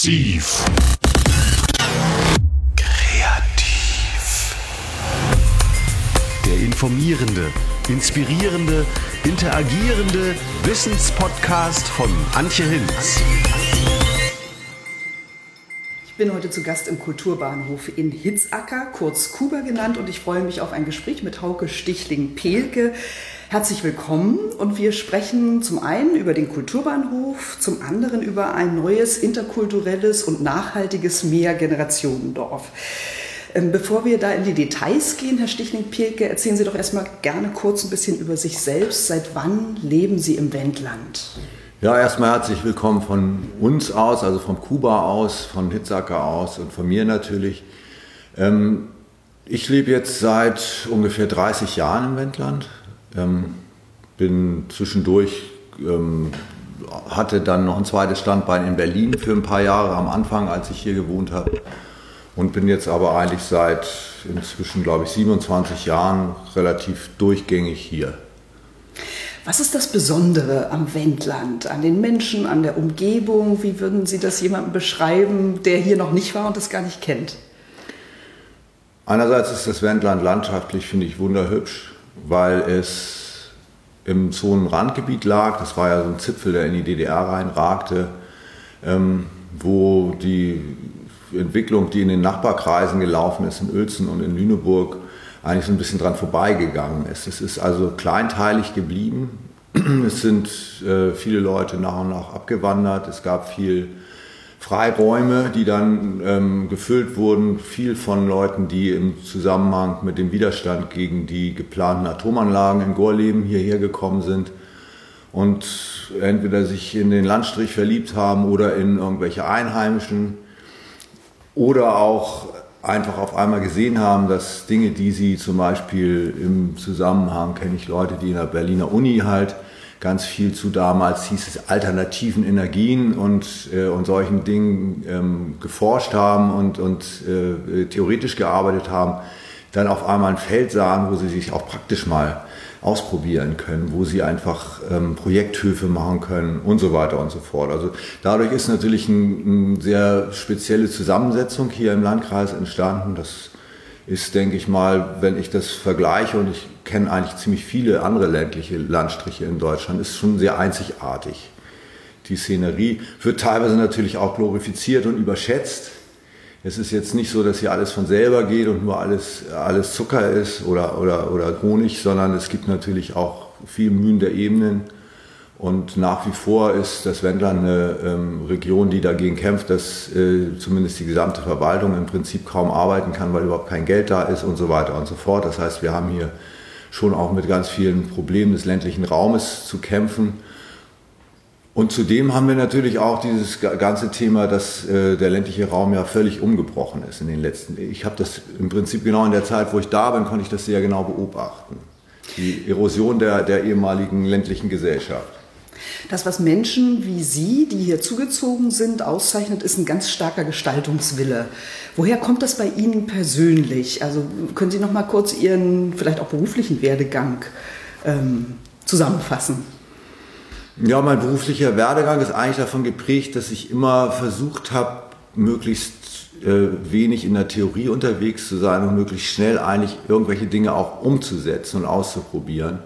Massiv. Kreativ. Der informierende, inspirierende, interagierende Wissenspodcast von Antje Hinz. Ich bin heute zu Gast im Kulturbahnhof in Hitzacker, kurz Kuba genannt, und ich freue mich auf ein Gespräch mit Hauke Stichling-Pelke. Herzlich willkommen und wir sprechen zum einen über den Kulturbahnhof, zum anderen über ein neues interkulturelles und nachhaltiges Mehrgenerationendorf. Ähm, bevor wir da in die Details gehen, Herr Stichling-Pelke, erzählen Sie doch erstmal gerne kurz ein bisschen über sich selbst. Seit wann leben Sie im Wendland? Ja, erstmal herzlich willkommen von uns aus, also von Kuba aus, von Hitzacker aus und von mir natürlich. Ähm, ich lebe jetzt seit ungefähr 30 Jahren im Wendland, ähm, bin zwischendurch, ähm, hatte dann noch ein zweites Standbein in Berlin für ein paar Jahre am Anfang, als ich hier gewohnt habe. Und bin jetzt aber eigentlich seit inzwischen, glaube ich, 27 Jahren relativ durchgängig hier. Was ist das Besondere am Wendland, an den Menschen, an der Umgebung? Wie würden Sie das jemandem beschreiben, der hier noch nicht war und das gar nicht kennt? Einerseits ist das Wendland landschaftlich, finde ich, wunderhübsch weil es im Zonenrandgebiet lag. Das war ja so ein Zipfel, der in die DDR reinragte, ähm, wo die Entwicklung, die in den Nachbarkreisen gelaufen ist, in Uelzen und in Lüneburg, eigentlich so ein bisschen dran vorbeigegangen ist. Es ist also kleinteilig geblieben. Es sind äh, viele Leute nach und nach abgewandert. Es gab viel Freiräume, die dann ähm, gefüllt wurden, viel von Leuten, die im Zusammenhang mit dem Widerstand gegen die geplanten Atomanlagen in Gorleben hierher gekommen sind und entweder sich in den Landstrich verliebt haben oder in irgendwelche Einheimischen oder auch einfach auf einmal gesehen haben, dass Dinge, die sie zum Beispiel im Zusammenhang, kenne ich Leute, die in der Berliner Uni halt ganz viel zu damals hieß es alternativen Energien und, äh, und solchen Dingen ähm, geforscht haben und, und äh, theoretisch gearbeitet haben, dann auf einmal ein Feld sahen, wo sie sich auch praktisch mal ausprobieren können, wo sie einfach ähm, Projekthöfe machen können und so weiter und so fort. Also dadurch ist natürlich eine ein sehr spezielle Zusammensetzung hier im Landkreis entstanden. Das ist, denke ich mal, wenn ich das vergleiche und ich kenne eigentlich ziemlich viele andere ländliche Landstriche in Deutschland, ist schon sehr einzigartig. Die Szenerie wird teilweise natürlich auch glorifiziert und überschätzt. Es ist jetzt nicht so, dass hier alles von selber geht und nur alles, alles Zucker ist oder, oder, oder Honig, sondern es gibt natürlich auch viel Mühen der Ebenen. Und nach wie vor ist das Wendland eine ähm, Region, die dagegen kämpft, dass äh, zumindest die gesamte Verwaltung im Prinzip kaum arbeiten kann, weil überhaupt kein Geld da ist und so weiter und so fort. Das heißt, wir haben hier schon auch mit ganz vielen Problemen des ländlichen Raumes zu kämpfen. Und zudem haben wir natürlich auch dieses ganze Thema, dass äh, der ländliche Raum ja völlig umgebrochen ist in den letzten. Ich habe das im Prinzip genau in der Zeit, wo ich da bin, konnte ich das sehr genau beobachten. Die Erosion der, der ehemaligen ländlichen Gesellschaft. Das, was Menschen wie Sie, die hier zugezogen sind, auszeichnet, ist ein ganz starker Gestaltungswille. Woher kommt das bei Ihnen persönlich? Also können Sie noch mal kurz Ihren vielleicht auch beruflichen Werdegang ähm, zusammenfassen? Ja, mein beruflicher Werdegang ist eigentlich davon geprägt, dass ich immer versucht habe, möglichst äh, wenig in der Theorie unterwegs zu sein und möglichst schnell eigentlich irgendwelche Dinge auch umzusetzen und auszuprobieren.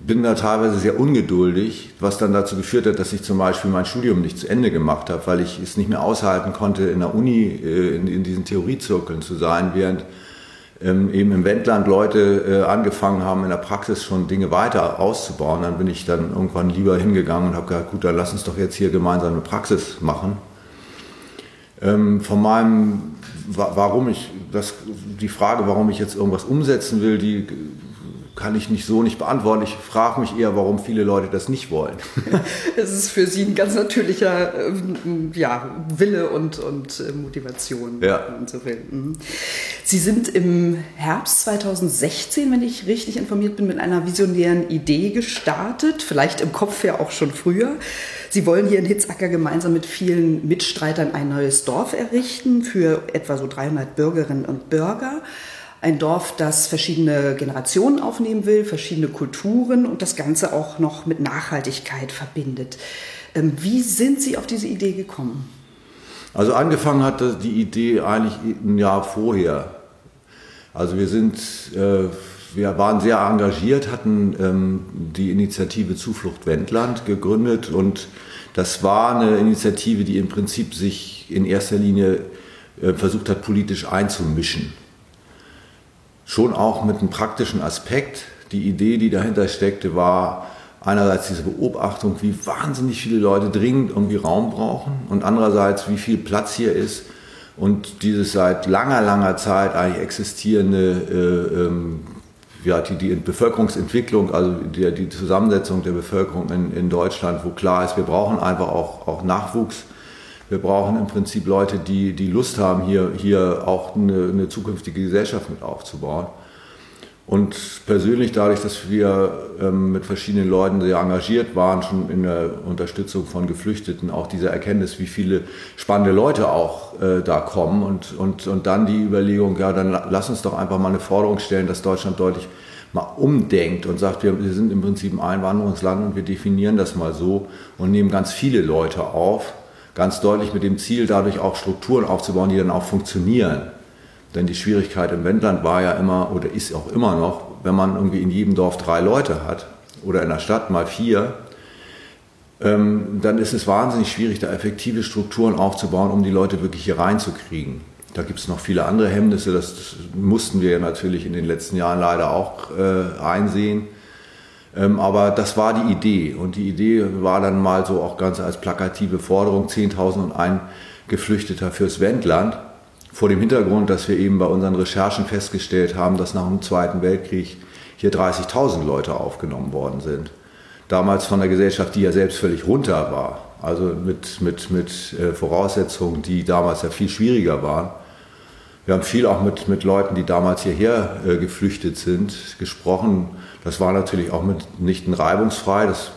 Bin da teilweise sehr ungeduldig, was dann dazu geführt hat, dass ich zum Beispiel mein Studium nicht zu Ende gemacht habe, weil ich es nicht mehr aushalten konnte, in der Uni äh, in, in diesen Theoriezirkeln zu sein, während ähm, eben im Wendland Leute äh, angefangen haben, in der Praxis schon Dinge weiter auszubauen. Dann bin ich dann irgendwann lieber hingegangen und habe gesagt, gut, dann lass uns doch jetzt hier gemeinsam eine Praxis machen. Ähm, von meinem, warum ich, das, die Frage, warum ich jetzt irgendwas umsetzen will, die kann ich nicht so nicht beantworten. Ich frage mich eher, warum viele Leute das nicht wollen. Es ist für Sie ein ganz natürlicher äh, ja, Wille und, und äh, Motivation. Ja. Mhm. Sie sind im Herbst 2016, wenn ich richtig informiert bin, mit einer visionären Idee gestartet, vielleicht im Kopf ja auch schon früher. Sie wollen hier in Hitzacker gemeinsam mit vielen Mitstreitern ein neues Dorf errichten für etwa so 300 Bürgerinnen und Bürger. Ein Dorf, das verschiedene Generationen aufnehmen will, verschiedene Kulturen und das Ganze auch noch mit Nachhaltigkeit verbindet. Ähm, wie sind Sie auf diese Idee gekommen? Also angefangen hat die Idee eigentlich ein Jahr vorher. Also wir sind, äh, wir waren sehr engagiert, hatten ähm, die Initiative Zuflucht Wendland gegründet und das war eine Initiative, die im Prinzip sich in erster Linie äh, versucht hat, politisch einzumischen. Schon auch mit einem praktischen Aspekt. Die Idee, die dahinter steckte, war einerseits diese Beobachtung, wie wahnsinnig viele Leute dringend irgendwie Raum brauchen und andererseits, wie viel Platz hier ist und dieses seit langer, langer Zeit eigentlich existierende äh, ähm, ja, die, die Bevölkerungsentwicklung, also die, die Zusammensetzung der Bevölkerung in, in Deutschland, wo klar ist, wir brauchen einfach auch, auch Nachwuchs. Wir brauchen im Prinzip Leute, die, die Lust haben, hier, hier auch eine, eine zukünftige Gesellschaft mit aufzubauen. Und persönlich dadurch, dass wir ähm, mit verschiedenen Leuten sehr engagiert waren, schon in der Unterstützung von Geflüchteten, auch diese Erkenntnis, wie viele spannende Leute auch äh, da kommen und, und, und dann die Überlegung, ja, dann lass uns doch einfach mal eine Forderung stellen, dass Deutschland deutlich mal umdenkt und sagt, wir, wir sind im Prinzip ein Einwanderungsland und wir definieren das mal so und nehmen ganz viele Leute auf, ganz deutlich mit dem Ziel, dadurch auch Strukturen aufzubauen, die dann auch funktionieren. Denn die Schwierigkeit im Wendland war ja immer oder ist auch immer noch, wenn man irgendwie in jedem Dorf drei Leute hat oder in der Stadt mal vier, ähm, dann ist es wahnsinnig schwierig, da effektive Strukturen aufzubauen, um die Leute wirklich hier reinzukriegen. Da gibt es noch viele andere Hemmnisse, das, mussten wir natürlich in den letzten Jahren leider auch äh, einsehen. Ähm, aber das war die Idee und die Idee war dann mal so auch ganz als plakative Forderung 10.001 Geflüchteter fürs Wendland vor dem Hintergrund, dass wir eben bei unseren Recherchen festgestellt haben, dass nach dem Zweiten Weltkrieg hier 30.000 Leute aufgenommen worden sind. Damals von der Gesellschaft, die ja selbst völlig runter war, also mit, mit, mit äh, Voraussetzungen, die damals ja viel schwieriger waren. Wir haben viel auch mit, mit Leuten, die damals hierher äh, geflüchtet sind, gesprochen. Das war natürlich auch mitnichten reibungsfrei, das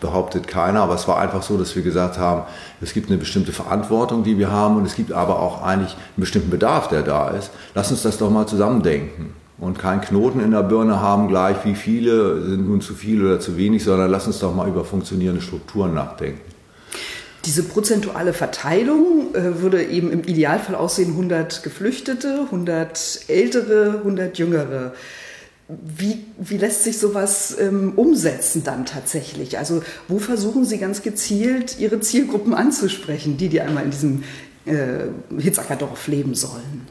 behauptet keiner, aber es war einfach so, dass wir gesagt haben, es gibt eine bestimmte Verantwortung, die wir haben und es gibt aber auch eigentlich einen bestimmten Bedarf, der da ist. Lass uns das doch mal zusammendenken und keinen Knoten in der Birne haben, gleich wie viele sind nun zu viel oder zu wenig, sondern lass uns doch mal über funktionierende Strukturen nachdenken. Diese prozentuale Verteilung äh, würde eben im Idealfall aussehen 100 Geflüchtete, 100 Ältere, 100 Jüngere. Wie, wie lässt sich sowas ähm, umsetzen dann tatsächlich? Also wo versuchen Sie ganz gezielt Ihre Zielgruppen anzusprechen, die, die einmal in diesem äh, Hitzackerdorf leben sollen?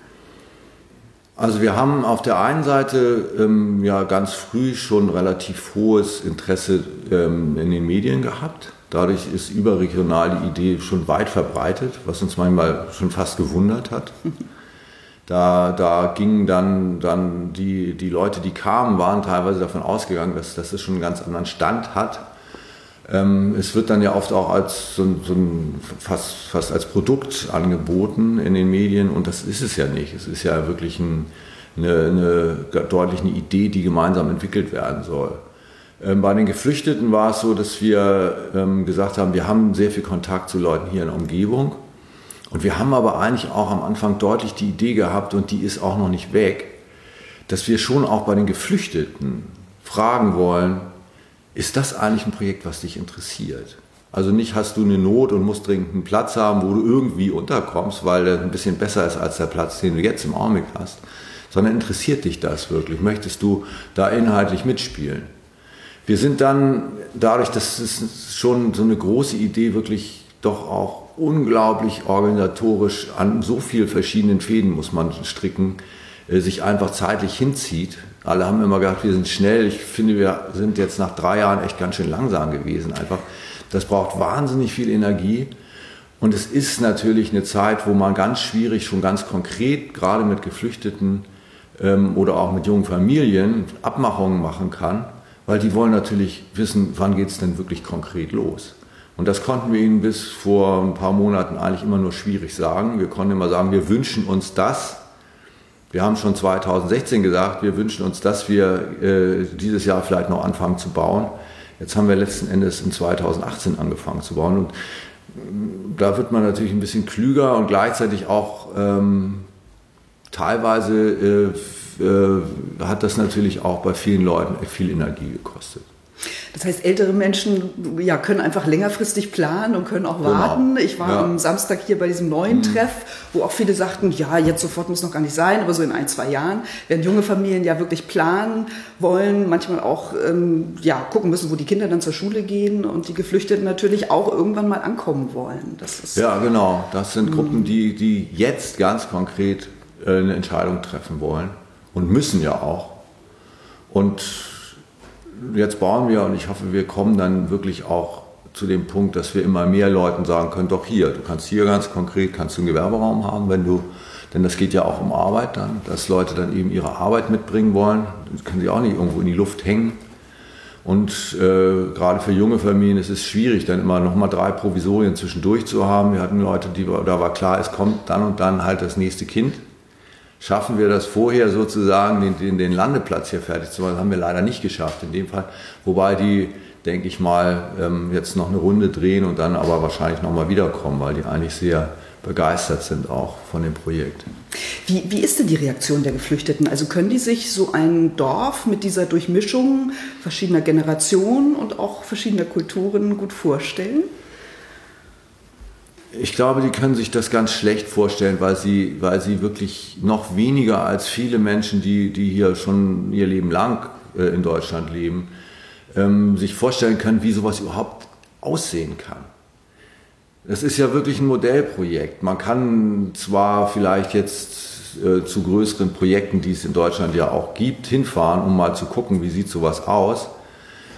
Also wir haben auf der einen Seite ähm, ja ganz früh schon relativ hohes Interesse ähm, in den Medien gehabt. Dadurch ist überregional die Idee schon weit verbreitet, was uns manchmal schon fast gewundert hat. Da, da gingen dann, dann die, die Leute, die kamen, waren teilweise davon ausgegangen, dass, dass es schon einen ganz anderen Stand hat. Ähm, es wird dann ja oft auch als so, so ein, fast, fast als Produkt angeboten in den Medien und das ist es ja nicht. Es ist ja wirklich ein, eine, eine deutlich eine Idee, die gemeinsam entwickelt werden soll. Ähm, bei den Geflüchteten war es so, dass wir ähm, gesagt haben, wir haben sehr viel Kontakt zu Leuten hier in der Umgebung und wir haben aber eigentlich auch am Anfang deutlich die Idee gehabt, und die ist auch noch nicht weg, dass wir schon auch bei den Geflüchteten fragen wollen, ist das eigentlich ein Projekt, was dich interessiert? Also nicht hast du eine Not und musst dringend einen Platz haben, wo du irgendwie unterkommst, weil der ein bisschen besser ist als der Platz, den du jetzt im Augenblick hast, sondern interessiert dich das wirklich? Möchtest du da inhaltlich mitspielen? Wir sind dann dadurch, dass es schon so eine große Idee wirklich doch auch unglaublich organisatorisch an so vielen verschiedenen Fäden muss man stricken, äh, sich einfach zeitlich hinzieht. Alle haben immer gedacht, wir sind schnell. Ich finde, wir sind jetzt nach drei Jahren echt ganz schön langsam gewesen. Einfach, das braucht wahnsinnig viel Energie. Und es ist natürlich eine Zeit, wo man ganz schwierig, schon ganz konkret, gerade mit Geflüchteten ähm, oder auch mit jungen Familien, Abmachungen machen kann, weil die wollen natürlich wissen, wann geht es denn wirklich konkret los. Und das konnten wir ihnen bis vor ein paar Monaten eigentlich immer nur schwierig sagen. Wir konnten immer sagen, wir wünschen uns das. Wir haben schon 2016 gesagt, wir wünschen uns, dass wir äh, dieses Jahr vielleicht noch anfangen zu bauen. Jetzt haben wir letzten Endes in 2018 angefangen zu bauen. Und mm, da wird man natürlich ein bisschen klüger und gleichzeitig auch ähm, teilweise äh, äh, hat das natürlich auch bei vielen Leuten viel Energie gekostet. Das heißt, ältere Menschen ja, können einfach längerfristig planen und können auch genau. warten. Ich war ja. am Samstag hier bei diesem neuen mhm. Treff, wo auch viele sagten, ja, jetzt sofort muss noch gar nicht sein, aber so in ein, zwei Jahren werden junge Familien ja wirklich planen wollen, manchmal auch ähm, ja, gucken müssen, wo die Kinder dann zur Schule gehen und die Geflüchteten natürlich auch irgendwann mal ankommen wollen. ja, genau. Das sind mhm. Gruppen, die, die jetzt ganz konkret äh, eine Entscheidung treffen wollen und müssen ja auch. Und jetzt bauen wir und ich hoffe, wir kommen dann wirklich auch zu dem Punkt, dass wir immer mehr Leuten sagen können, doch hier, du kannst hier ganz konkret, kannst du einen Gewerberaum haben, wenn du, denn das geht ja auch um Arbeit dann, dass Leute dann eben ihre Arbeit mitbringen wollen, das können sie auch nicht irgendwo in die Luft hängen. Und äh, gerade für junge Familien ist es schwierig, dann immer nochmal drei Provisorien zwischendurch zu haben. Wir hatten Leute, die, da war klar, es kommt dann und dann halt das nächste Kind schaffen wir das vorher sozusagen, den, den, Landeplatz hier fertig zu machen. Das haben wir leider nicht geschafft in dem Fall. Wobei die, denke ich mal, ähm, jetzt noch eine Runde drehen und dann aber wahrscheinlich nochmal wiederkommen, weil die eigentlich sehr begeistert sind auch von dem Projekt. Wie, wie ist denn die Reaktion der Geflüchteten? Also können die sich so ein Dorf mit dieser Durchmischung verschiedener Generationen und auch verschiedener Kulturen gut vorstellen? Ich glaube, die können sich das ganz schlecht vorstellen, weil sie, weil sie wirklich noch weniger als viele Menschen, die, die hier schon ihr Leben lang äh, in Deutschland leben, ähm, sich vorstellen können, wie sowas überhaupt aussehen kann. Das ist ja wirklich ein Modellprojekt. Man kann zwar vielleicht jetzt äh, zu größeren Projekten, die es in Deutschland ja auch gibt, hinfahren, um mal zu gucken, wie sieht sowas aus,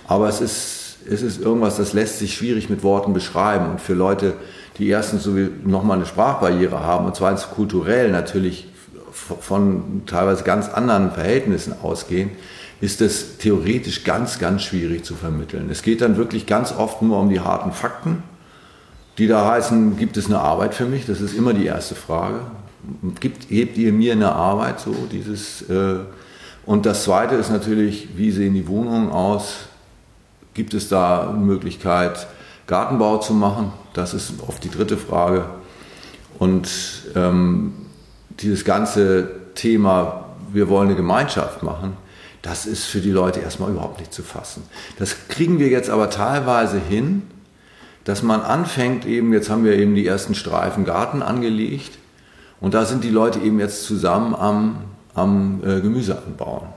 aber es ist, es ist irgendwas, das lässt sich schwierig mit Worten beschreiben und für Leute, die erstens so nochmal eine Sprachbarriere haben und zweitens kulturell natürlich von teilweise ganz anderen Verhältnissen ausgehen, ist es theoretisch ganz, ganz schwierig zu vermitteln. Es geht dann wirklich ganz oft nur um die harten Fakten, die da heißen, gibt es eine Arbeit für mich? Das ist immer die erste Frage. Gibt, hebt ihr mir eine Arbeit? So dieses, äh, und das zweite ist natürlich, wie sehen die Wohnungen aus? Gibt es da eine Möglichkeit, Gartenbau zu machen? Das ist oft die dritte Frage. Und ähm, dieses ganze Thema, wir wollen eine Gemeinschaft machen, das ist für die Leute erstmal überhaupt nicht zu fassen. Das kriegen wir jetzt aber teilweise hin, dass man anfängt, eben, jetzt haben wir eben die ersten Streifen Garten angelegt und da sind die Leute eben jetzt zusammen am, am äh, Gemüse anbauen.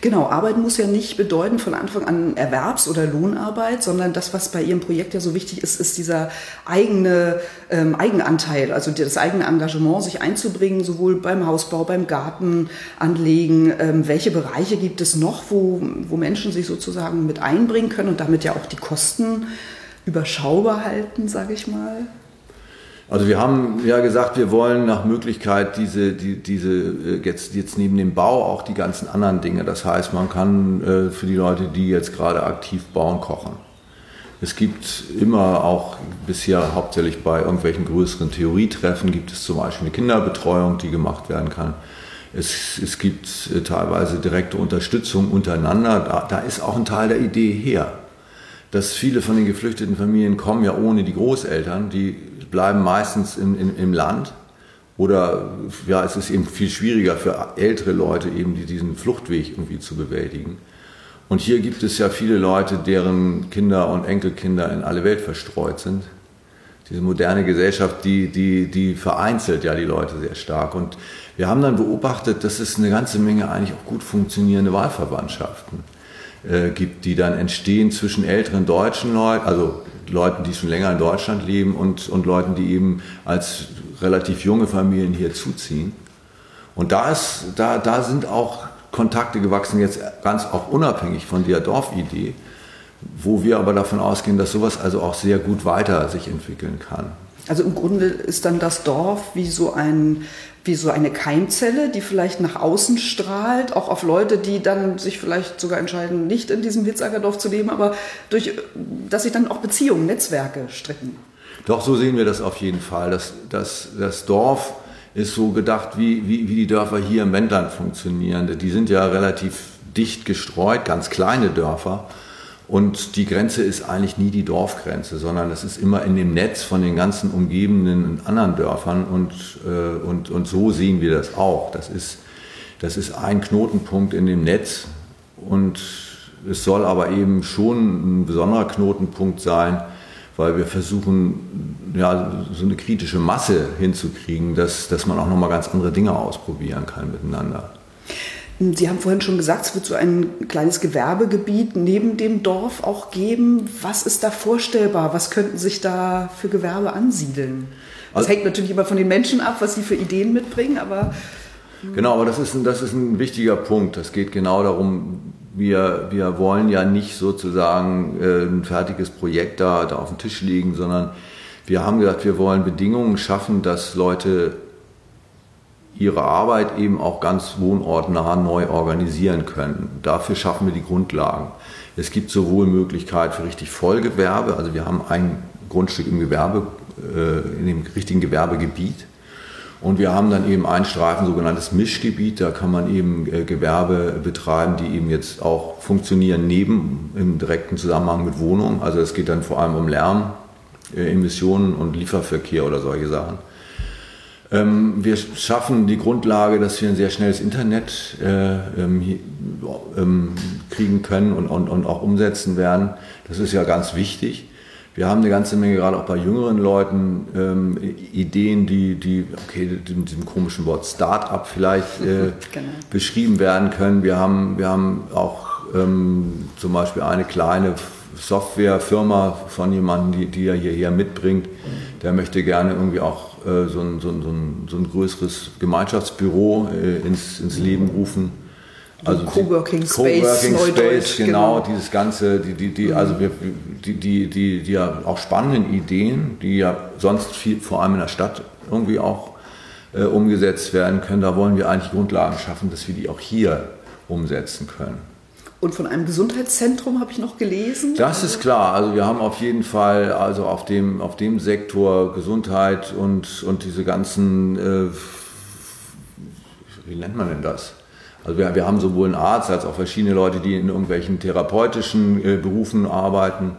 Genau, Arbeit muss ja nicht bedeuten von Anfang an Erwerbs- oder Lohnarbeit, sondern das, was bei Ihrem Projekt ja so wichtig ist, ist dieser eigene ähm, Eigenanteil, also das eigene Engagement, sich einzubringen, sowohl beim Hausbau, beim Gartenanlegen. Ähm, welche Bereiche gibt es noch, wo, wo Menschen sich sozusagen mit einbringen können und damit ja auch die Kosten überschaubar halten, sage ich mal? Also wir haben ja gesagt, wir wollen nach Möglichkeit diese, die, diese äh, jetzt, jetzt neben dem Bau auch die ganzen anderen Dinge. Das heißt, man kann äh, für die Leute, die jetzt gerade aktiv bauen, kochen. Es gibt immer auch bisher hauptsächlich bei irgendwelchen größeren Theorietreffen gibt es zum Beispiel eine Kinderbetreuung, die gemacht werden kann. Es, es gibt äh, teilweise direkte Unterstützung untereinander. Da, da ist auch ein Teil der Idee her dass viele von den geflüchteten Familien kommen ja ohne die Großeltern, die bleiben meistens im, im, im Land. Oder ja, es ist eben viel schwieriger für ältere Leute, eben die diesen Fluchtweg irgendwie zu bewältigen. Und hier gibt es ja viele Leute, deren Kinder und Enkelkinder in alle Welt verstreut sind. Diese moderne Gesellschaft, die, die, die vereinzelt ja die Leute sehr stark. Und wir haben dann beobachtet, dass es eine ganze Menge eigentlich auch gut funktionierende Wahlverwandtschaften äh, gibt, die dann entstehen zwischen älteren deutschen Leuten, also Leuten, die schon länger in Deutschland leben und, und Leuten, die eben als relativ junge Familien hier zuziehen. Und da, ist, da, da sind auch Kontakte gewachsen, jetzt ganz auch unabhängig von der Dorfidee, wo wir aber davon ausgehen, dass sowas also auch sehr gut weiter sich entwickeln kann. Also im Grunde ist dann das Dorf wie so ein wie so eine Keimzelle, die vielleicht nach außen strahlt, auch auf Leute, die dann sich vielleicht sogar entscheiden, nicht in diesem Hitzackerdorf zu leben, aber durch, dass sich dann auch Beziehungen, Netzwerke stricken. Doch, so sehen wir das auf jeden Fall. Das, das, das Dorf ist so gedacht, wie, wie, wie die Dörfer hier im Wendland funktionieren. Die sind ja relativ dicht gestreut, ganz kleine Dörfer. Und die Grenze ist eigentlich nie die Dorfgrenze, sondern es ist immer in dem Netz von den ganzen umgebenden anderen Dörfern. Und, äh, und, und so sehen wir das auch. Das ist, das ist ein Knotenpunkt in dem Netz. Und es soll aber eben schon ein besonderer Knotenpunkt sein, weil wir versuchen, ja, so eine kritische Masse hinzukriegen, dass, dass man auch nochmal ganz andere Dinge ausprobieren kann miteinander. Sie haben vorhin schon gesagt, es wird so ein kleines Gewerbegebiet neben dem Dorf auch geben. Was ist da vorstellbar? Was könnten sich da für Gewerbe ansiedeln? Das also, hängt natürlich immer von den Menschen ab, was sie für Ideen mitbringen, aber. Genau, aber das ist ein, das ist ein wichtiger Punkt. Es geht genau darum, wir, wir wollen ja nicht sozusagen äh, ein fertiges Projekt da, da auf den Tisch legen, sondern wir haben gesagt, wir wollen Bedingungen schaffen, dass Leute ihre Arbeit eben auch ganz wohnortnah neu organisieren können. Dafür schaffen wir die Grundlagen. Es gibt sowohl Möglichkeit für richtig Vollgewerbe, also wir haben ein Grundstück im Gewerbe, äh, in dem richtigen Gewerbegebiet. Und wir haben dann eben einen Streifen, sogenanntes Mischgebiet, da kann man eben äh, Gewerbe betreiben, die eben jetzt auch funktionieren neben im direkten Zusammenhang mit Wohnungen. Also es geht dann vor allem um Lärm, äh, Emissionen und Lieferverkehr oder solche Sachen. Ähm, wir schaffen die Grundlage, dass wir ein sehr schnelles Internet äh, ähm, ähm, kriegen können und, und, und auch umsetzen werden. Das ist ja ganz wichtig. Wir haben eine ganze Menge, gerade auch bei jüngeren Leuten, ähm, Ideen, die, die okay, mit diesem komischen Wort Start-up vielleicht äh, genau. beschrieben werden können. Wir haben, wir haben auch ähm, zum Beispiel eine kleine Softwarefirma von jemandem, die, die er hierher mitbringt. Der möchte gerne irgendwie auch äh, so, ein, so, ein, so, ein, größeres Gemeinschaftsbüro äh, ins, ins Leben rufen. Also Coworking Space, Coworking Space, genau, genau, dieses ganze, die, die, die, mhm. also wir, die, die, die, die ja auch spannenden Ideen, die ja sonst viel, vor allem in der Stadt irgendwie auch äh, umgesetzt werden können, da wollen wir eigentlich Grundlagen schaffen, dass wir die auch hier umsetzen können. Und von einem Gesundheitszentrum habe ich noch gelesen. Das ist klar. Also wir haben auf jeden Fall also auf dem, auf dem Sektor Gesundheit und, und diese ganzen, äh, wie nennt man denn das? Also wir, wir haben sowohl einen Arzt als auch verschiedene Leute, die in irgendwelchen therapeutischen äh, Berufen arbeiten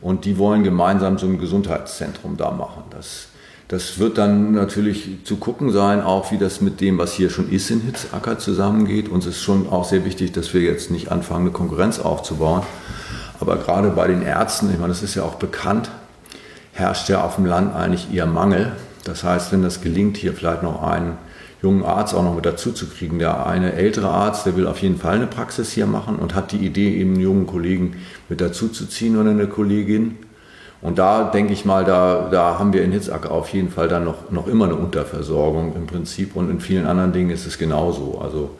und die wollen gemeinsam so ein Gesundheitszentrum da machen. Das, das wird dann natürlich zu gucken sein, auch wie das mit dem, was hier schon ist in Hitzacker zusammengeht. Uns ist schon auch sehr wichtig, dass wir jetzt nicht anfangen, eine Konkurrenz aufzubauen. Aber gerade bei den Ärzten, ich meine, das ist ja auch bekannt, herrscht ja auf dem Land eigentlich eher Mangel. Das heißt, wenn das gelingt, hier vielleicht noch einen jungen Arzt auch noch mit dazu zu kriegen, der eine ältere Arzt, der will auf jeden Fall eine Praxis hier machen und hat die Idee, eben einen jungen Kollegen mit dazu zu ziehen oder eine Kollegin. Und da denke ich mal, da, da haben wir in Hitzacker auf jeden Fall dann noch, noch immer eine Unterversorgung im Prinzip und in vielen anderen Dingen ist es genauso. Also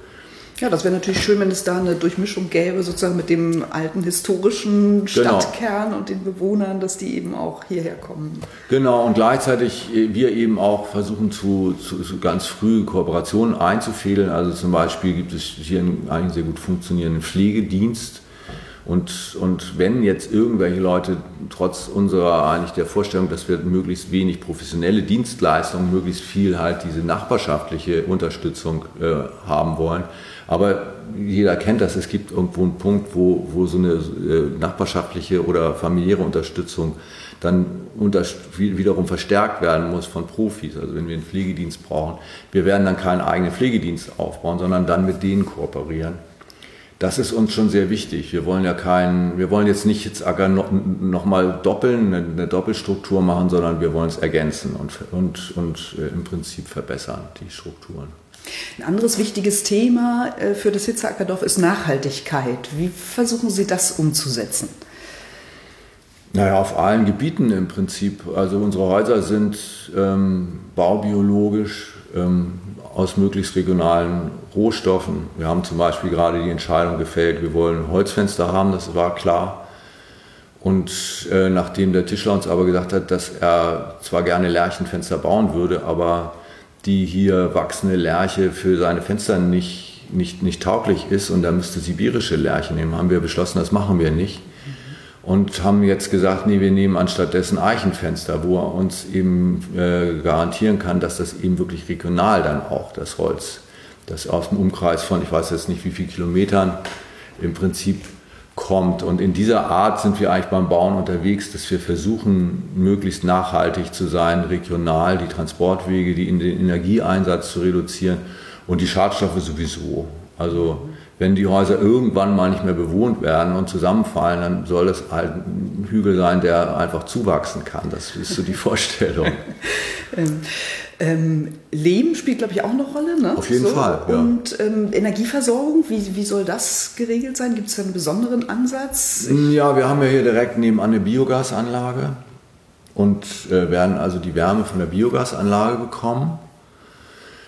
ja, das wäre natürlich schön, wenn es da eine Durchmischung gäbe, sozusagen mit dem alten historischen genau. Stadtkern genau. und den Bewohnern, dass die eben auch hierher kommen. Genau, und gleichzeitig äh, wir eben auch versuchen zu, zu, zu ganz früh Kooperationen einzufädeln. Also zum Beispiel gibt es hier einen, einen sehr gut funktionierenden Pflegedienst, und, und wenn jetzt irgendwelche Leute trotz unserer eigentlich der Vorstellung, dass wir möglichst wenig professionelle Dienstleistungen, möglichst viel halt diese nachbarschaftliche Unterstützung äh, haben wollen, aber jeder kennt das, es gibt irgendwo einen Punkt, wo, wo so eine äh, nachbarschaftliche oder familiäre Unterstützung dann unter, wiederum verstärkt werden muss von Profis. Also wenn wir einen Pflegedienst brauchen, wir werden dann keinen eigenen Pflegedienst aufbauen, sondern dann mit denen kooperieren das ist uns schon sehr wichtig. Wir wollen ja keinen, wir wollen jetzt nicht jetzt noch, noch mal doppeln, eine, eine, Doppelstruktur machen, sondern wir wollen es ergänzen und, und, und äh, im Prinzip verbessern, die Strukturen. Ein anderes wichtiges Thema äh, für das Hitzeackerdorf ist Nachhaltigkeit. Wie versuchen Sie das umzusetzen? Naja, auf allen Gebieten im Prinzip. Also unsere Häuser sind ähm, baubiologisch ähm, aus möglichst regionalen Rohstoffen. Wir haben zum Beispiel gerade die Entscheidung gefällt, wir wollen Holzfenster haben, das war klar. Und äh, nachdem der Tischler uns aber gesagt hat, dass er zwar gerne Lärchenfenster bauen würde, aber die hier wachsende Lärche für seine Fenster nicht, nicht, nicht tauglich ist und er müsste sibirische Lärche nehmen, haben wir beschlossen, das machen wir nicht und haben jetzt gesagt, nee, wir nehmen anstattdessen Eichenfenster, wo er uns eben äh, garantieren kann, dass das eben wirklich regional dann auch das Holz, das aus dem Umkreis von, ich weiß jetzt nicht wie viel Kilometern im Prinzip kommt. Und in dieser Art sind wir eigentlich beim Bauen unterwegs, dass wir versuchen, möglichst nachhaltig zu sein, regional die Transportwege, die in den Energieeinsatz zu reduzieren und die Schadstoffe sowieso. Also wenn die Häuser irgendwann mal nicht mehr bewohnt werden und zusammenfallen, dann soll das halt ein Hügel sein, der einfach zuwachsen kann. Das ist so die Vorstellung. ähm, ähm, Leben spielt, glaube ich, auch eine Rolle. Ne? Auf jeden so. Fall. Ja. Und ähm, Energieversorgung, wie, wie soll das geregelt sein? Gibt es da einen besonderen Ansatz? Ja, wir haben ja hier direkt nebenan eine Biogasanlage und äh, werden also die Wärme von der Biogasanlage bekommen.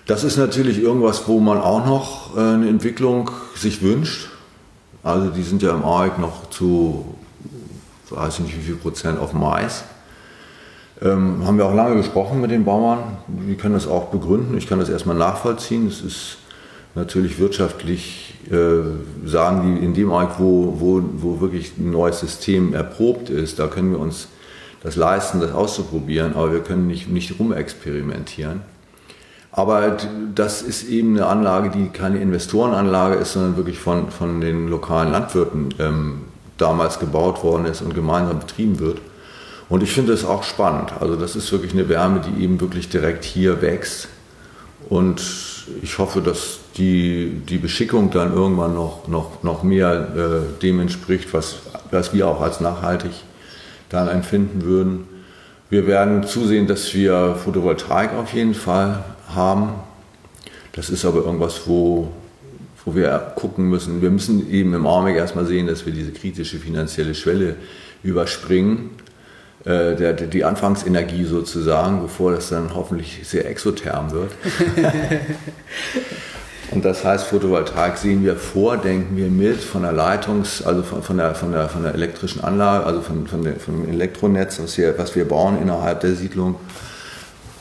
Das ist natürlich irgendwas, wo man auch noch äh, eine Entwicklung sich wünscht. Also die sind ja im Augenblick noch zu, weiß ich nicht wie viel Prozent auf Mais. Ähm, haben wir auch lange gesprochen mit den Bauern. Die können das auch begründen. Ich kann das erstmal nachvollziehen. Es ist natürlich wirtschaftlich, äh, sagen die, in dem Augenblick, wo, wo, wo wirklich ein neues System erprobt ist, da können wir uns das leisten, das auszuprobieren, aber wir können nicht, nicht rumexperimentieren. Aber das ist eben eine Anlage, die keine Investorenanlage ist, sondern wirklich von, von den lokalen Landwirten ähm, damals gebaut worden ist und gemeinsam betrieben wird. Und ich finde das auch spannend. Also das ist wirklich eine Wärme, die eben wirklich direkt hier wächst. Und ich hoffe, dass die, die Beschickung dann irgendwann noch, noch, noch mehr äh, dem entspricht, was, was wir auch als nachhaltig dann empfinden würden. Wir werden zusehen, dass wir Photovoltaik auf jeden Fall haben. Das ist aber irgendwas, wo, wo wir gucken müssen. Wir müssen eben im Augenblick erstmal sehen, dass wir diese kritische finanzielle Schwelle überspringen. Äh, der, die Anfangsenergie sozusagen, bevor das dann hoffentlich sehr exotherm wird. Und das heißt, Photovoltaik sehen wir vor, denken wir mit von der Leitungs-, also von, von, der, von, der, von der elektrischen Anlage, also von, von, der, vom Elektronetz, was wir, was wir bauen innerhalb der Siedlung.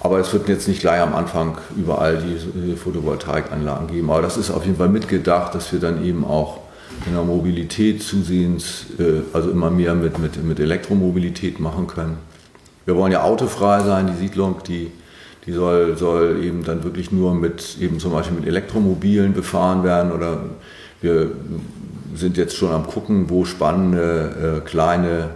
Aber es wird jetzt nicht gleich am Anfang überall die Photovoltaikanlagen geben. Aber das ist auf jeden Fall mitgedacht, dass wir dann eben auch in der Mobilität zusehends, äh, also immer mehr mit, mit, mit Elektromobilität machen können. Wir wollen ja autofrei sein, die Siedlung, die die soll, soll eben dann wirklich nur mit eben zum Beispiel mit Elektromobilen befahren werden oder wir sind jetzt schon am gucken, wo spannende äh, kleine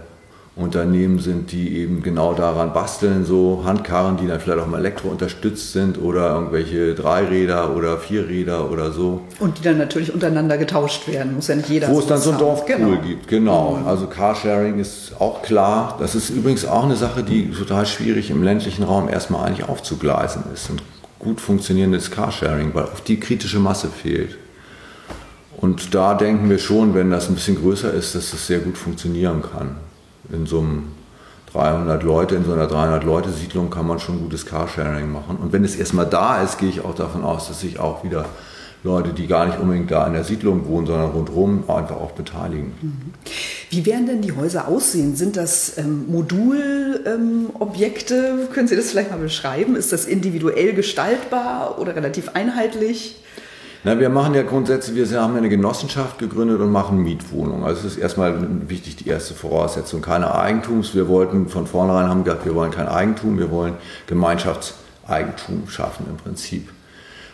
Unternehmen sind, die eben genau daran basteln, so Handkarren, die dann vielleicht auch mal elektro unterstützt sind oder irgendwelche Dreiräder oder Vierräder oder so. Und die dann natürlich untereinander getauscht werden, muss ja nicht jeder. Wo es dann so ein Dorfpool genau. gibt, genau. Mhm. Also Carsharing ist auch klar. Das ist übrigens auch eine Sache, die total schwierig im ländlichen Raum erstmal eigentlich aufzugleisen ist. Ein gut funktionierendes Carsharing, weil auf die kritische Masse fehlt. Und da denken wir schon, wenn das ein bisschen größer ist, dass das sehr gut funktionieren kann in so einem 300 Leute, in so einer 300 Leute Siedlung kann man schon gutes Carsharing machen. Und wenn es erstmal da ist, gehe ich auch davon aus, dass sich auch wieder Leute, die gar nicht unbedingt da in der Siedlung wohnen, sondern rundherum einfach auch beteiligen. Mhm. Wie werden denn die Häuser aussehen? Sind das ähm, Modulobjekte? Ähm, Können Sie das vielleicht mal beschreiben? Ist das individuell gestaltbar oder relativ einheitlich? Na, wir machen ja grundsätzlich, wir haben eine Genossenschaft gegründet und machen Mietwohnungen. Also es ist erstmal wichtig, die erste Voraussetzung. Keine Eigentums. Wir wollten von vornherein haben gesagt, wir wollen kein Eigentum, wir wollen Gemeinschaftseigentum schaffen im Prinzip.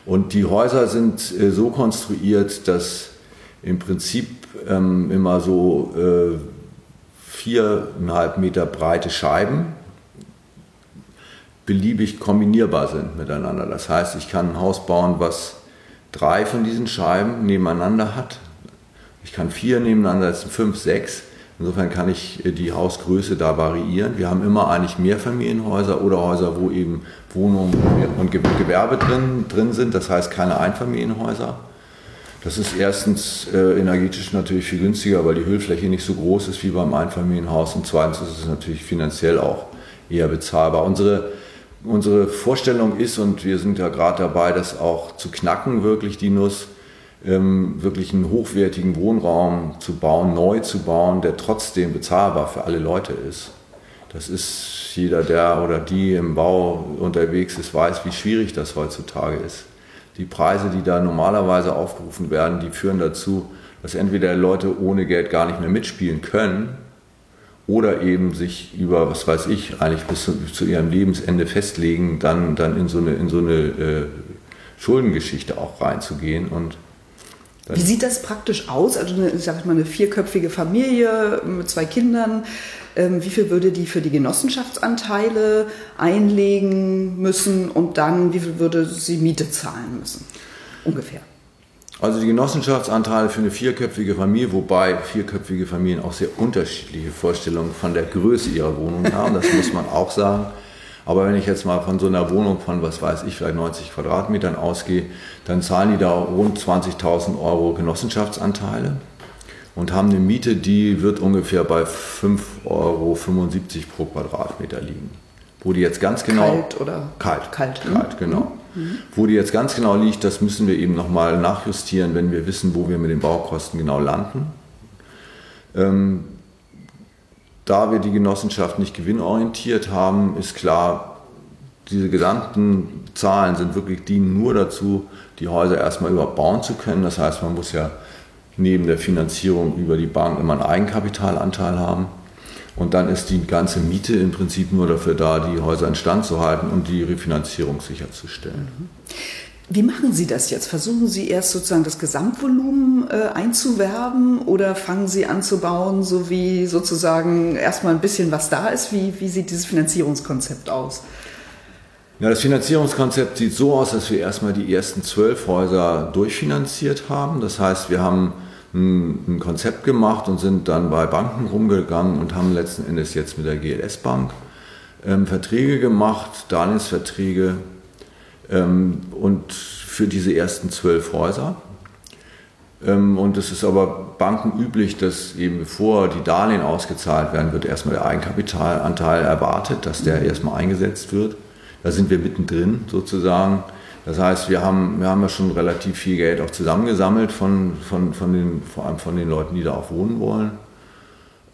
Und die Häuser sind äh, so konstruiert, dass im Prinzip ähm, immer so äh, viereinhalb Meter breite Scheiben beliebig kombinierbar sind miteinander. Das heißt, ich kann ein Haus bauen, was drei von diesen Scheiben nebeneinander hat. Ich kann vier nebeneinander, sind fünf, sechs. Insofern kann ich äh, die Hausgröße da variieren. Wir haben immer eigentlich Mehrfamilienhäuser oder Häuser, wo eben Wohnungen und Gewerbe drin, drin sind, das heißt keine Einfamilienhäuser. Das ist erstens äh, energetisch natürlich viel günstiger, weil die Hüllfläche nicht so groß ist wie beim Einfamilienhaus und zweitens ist es natürlich finanziell auch eher bezahlbar. Unsere unsere Vorstellung ist, und wir sind ja gerade dabei, das auch zu knacken, wirklich die Nuss, ähm, wirklich einen hochwertigen Wohnraum zu bauen, neu zu bauen, der trotzdem bezahlbar für alle Leute ist. Das ist jeder, der oder die im Bau unterwegs ist, weiß, wie schwierig das heutzutage ist. Die Preise, die da normalerweise aufgerufen werden, die führen dazu, dass entweder Leute ohne Geld gar nicht mehr mitspielen können oder eben sich über, was weiß ich, eigentlich bis zu, zu ihrem Lebensende festlegen, dann, dann in so eine, in so eine äh, Schuldengeschichte auch reinzugehen. Und Wie sieht das praktisch aus? Also eine, sag ich mal, eine vierköpfige Familie mit zwei Kindern. Ähm, wie viel würde die für die Genossenschaftsanteile einlegen müssen und dann wie viel würde sie Miete zahlen müssen? Ungefähr. Also die Genossenschaftsanteile für eine vierköpfige Familie, wobei vierköpfige Familien auch sehr unterschiedliche Vorstellungen von der Größe ihrer Wohnung haben, das muss man auch sagen. Aber wenn ich jetzt mal von so einer Wohnung von, was weiß ich, vielleicht 90 Quadratmetern ausgehe, dann zahlen die da rund 20.000 Euro Genossenschaftsanteile und haben eine Miete, die wird ungefähr bei 5,75 Euro pro Quadratmeter liegen. Wo die jetzt ganz genau. Kalt oder? Kalt. Kalt, kalt mhm. genau. Mhm. Wo die jetzt ganz genau liegt, das müssen wir eben nochmal nachjustieren, wenn wir wissen, wo wir mit den Baukosten genau landen. Ähm, da wir die Genossenschaft nicht gewinnorientiert haben, ist klar, diese gesamten Zahlen sind wirklich dienen nur dazu, die Häuser erstmal überhaupt bauen zu können. Das heißt, man muss ja neben der Finanzierung über die Bank immer einen Eigenkapitalanteil haben. Und dann ist die ganze Miete im Prinzip nur dafür da, die Häuser in Stand zu halten und die Refinanzierung sicherzustellen. Mhm. Wie machen Sie das jetzt? Versuchen Sie erst sozusagen das Gesamtvolumen äh, einzuwerben oder fangen Sie an zu bauen, so wie sozusagen erstmal ein bisschen was da ist? Wie, wie sieht dieses Finanzierungskonzept aus? Ja, das Finanzierungskonzept sieht so aus, dass wir erstmal die ersten zwölf Häuser durchfinanziert haben. Das heißt, wir haben ein, Konzept gemacht und sind dann bei Banken rumgegangen und haben letzten Endes jetzt mit der GLS Bank ähm, Verträge gemacht, Darlehensverträge ähm, und für diese ersten zwölf Häuser. Ähm, und es ist aber bankenüblich, dass eben bevor die Darlehen ausgezahlt werden, wird erstmal der Eigenkapitalanteil erwartet, dass der erstmal eingesetzt wird. Da sind wir mittendrin sozusagen. Das heißt, wir haben, wir haben ja schon relativ viel Geld auch zusammengesammelt von, von, von den, vor allem von den Leuten, die da auch wohnen wollen.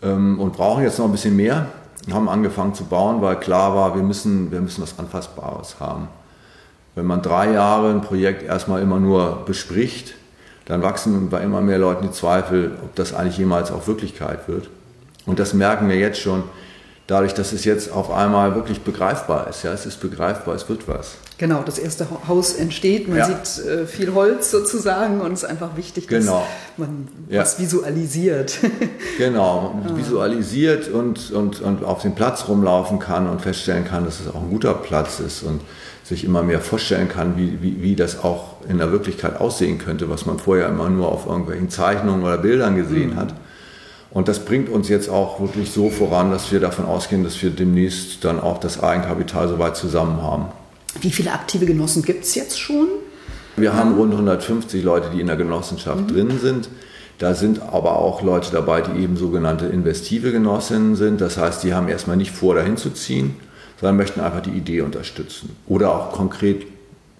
Ähm, und brauchen jetzt noch ein bisschen mehr. Wir haben angefangen zu bauen, weil klar war, wir müssen, wir müssen was Anfassbares haben. Wenn man drei Jahre ein Projekt erstmal immer nur bespricht, dann wachsen bei immer mehr Leuten die Zweifel, ob das eigentlich jemals auch Wirklichkeit wird. Und das merken wir jetzt schon, dadurch, dass es jetzt auf einmal wirklich begreifbar ist. Ja, es ist begreifbar, es wird was. Genau, das erste Haus entsteht, man ja. sieht äh, viel Holz sozusagen und es ist einfach wichtig, dass genau. man ja. was visualisiert. genau, ah. visualisiert und, und, und auf dem Platz rumlaufen kann und feststellen kann, dass es auch ein guter Platz ist und sich immer mehr vorstellen kann, wie, wie, wie das auch in der Wirklichkeit aussehen könnte, was man vorher immer nur auf irgendwelchen Zeichnungen oder Bildern gesehen mhm. hat. Und das bringt uns jetzt auch wirklich so voran, dass wir davon ausgehen, dass wir demnächst dann auch das Eigenkapital soweit zusammen haben. Wie viele aktive Genossen gibt es jetzt schon? Wir haben rund 150 Leute, die in der Genossenschaft mhm. drin sind. Da sind aber auch Leute dabei, die eben sogenannte investive Genossinnen sind. Das heißt, die haben erstmal nicht vor, dahin zu ziehen, sondern möchten einfach die Idee unterstützen oder auch konkret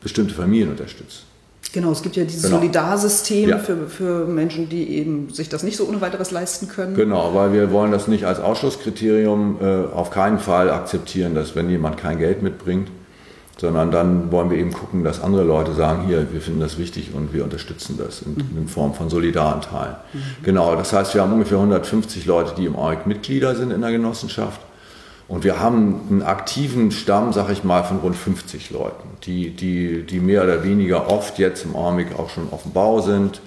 bestimmte Familien unterstützen. Genau, es gibt ja dieses genau. Solidarsystem ja. für, für Menschen, die eben sich das nicht so ohne weiteres leisten können. Genau, weil wir wollen das nicht als Ausschlusskriterium äh, auf keinen Fall akzeptieren, dass wenn jemand kein Geld mitbringt, sondern dann wollen wir eben gucken, dass andere Leute sagen, hier, wir finden das wichtig und wir unterstützen das in, mhm. in Form von Solidaranteilen. Mhm. Genau, das heißt, wir haben ungefähr 150 Leute, die im AUIC Mitglieder sind in der Genossenschaft und wir haben einen aktiven Stamm, sag ich mal, von rund 50 Leuten, die, die, die mehr oder weniger oft jetzt im Augenblick auch schon auf dem Bau sind.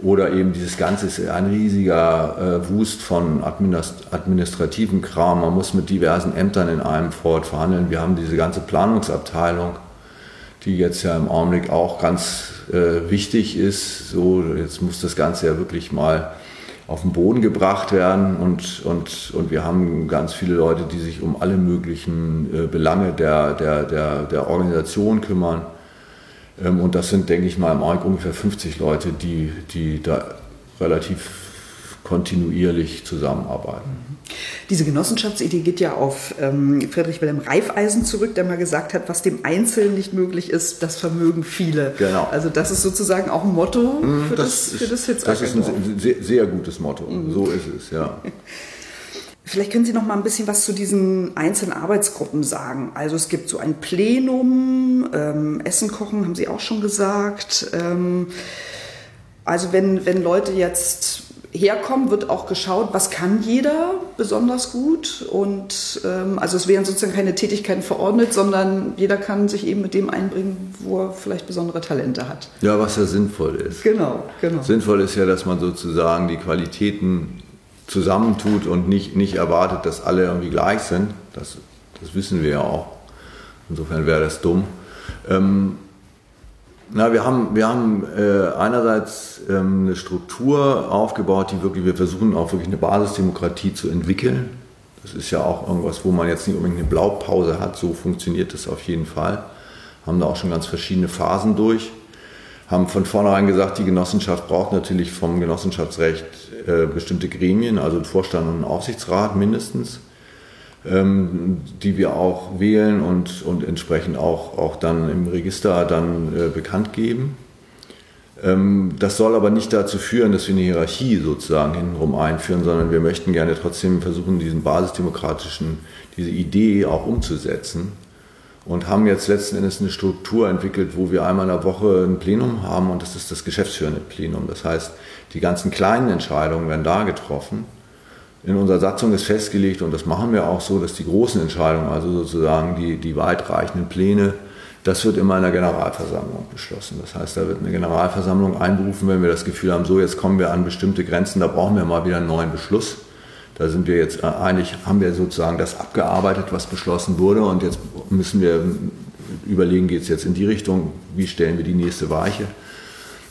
Oder eben dieses Ganze ist ein riesiger äh, Wust von administ administrativen Kram. Man muss mit diversen Ämtern in einem Fort verhandeln. Wir haben diese ganze Planungsabteilung, die jetzt ja im Augenblick auch ganz äh, wichtig ist. So, jetzt muss das Ganze ja wirklich mal auf den Boden gebracht werden und, und, und wir haben ganz viele Leute, die sich um alle möglichen äh, Belange der, der, der, der Organisation kümmern. Ähm, und das sind, denke ich mal, im Augenblick ungefähr 50 Leute, die, die da relativ kontinuierlich zusammenarbeiten. Diese Genossenschaftsidee geht ja auf ähm, Friedrich Wilhelm Reifeisen zurück, der mal gesagt hat, was dem Einzelnen nicht möglich ist, das vermögen viele. Genau. Also das ist sozusagen auch ein Motto mhm, für das, das, für das Hitzacker. Das ist ein sehr, sehr gutes Motto. Mhm. So ist es, ja. Vielleicht können Sie noch mal ein bisschen was zu diesen einzelnen Arbeitsgruppen sagen. Also es gibt so ein Plenum, ähm, Essen kochen, haben Sie auch schon gesagt. Ähm, also wenn, wenn Leute jetzt herkommen, wird auch geschaut, was kann jeder besonders gut. Und ähm, also es werden sozusagen keine Tätigkeiten verordnet, sondern jeder kann sich eben mit dem einbringen, wo er vielleicht besondere Talente hat. Ja, was ja sinnvoll ist. Genau, genau. Sinnvoll ist ja, dass man sozusagen die Qualitäten zusammentut und nicht, nicht erwartet, dass alle irgendwie gleich sind. Das, das wissen wir ja auch. Insofern wäre das dumm. Ähm, Na, wir haben, wir haben äh, einerseits ähm, eine Struktur aufgebaut, die wirklich, wir versuchen auch wirklich eine Basisdemokratie zu entwickeln. Das ist ja auch irgendwas, wo man jetzt nicht unbedingt eine Blaupause hat. So funktioniert das auf jeden Fall. Haben da auch schon ganz verschiedene Phasen durch. Haben von vornherein gesagt, die Genossenschaft braucht natürlich vom Genossenschaftsrecht äh, bestimmte Gremien, also Vorstand und Aufsichtsrat mindestens ähm, die wir auch wählen und, und entsprechend auch, auch dann im Register dann äh, bekannt geben. Ähm, das soll aber nicht dazu führen, dass wir eine Hierarchie sozusagen hintenrum einführen, sondern wir möchten gerne trotzdem versuchen, diesen basisdemokratischen, diese Idee auch umzusetzen und haben jetzt letzten Endes eine Struktur entwickelt, wo wir einmal in der Woche ein Plenum haben und das ist das geschäftsführende Plenum. Das heißt, die ganzen kleinen Entscheidungen werden da getroffen in unserer Satzung ist festgelegt, und das machen wir auch so, dass die großen Entscheidungen, also sozusagen die, die weitreichenden Pläne, das wird immer in der Generalversammlung beschlossen. Das heißt, da wird eine Generalversammlung einberufen, wenn wir das Gefühl haben, so jetzt kommen wir an bestimmte Grenzen, da brauchen wir mal wieder einen neuen Beschluss. Da sind wir jetzt äh, eigentlich, haben wir sozusagen das abgearbeitet, was beschlossen wurde, und jetzt müssen wir überlegen, geht es jetzt in die Richtung, wie stellen wir die nächste Weiche.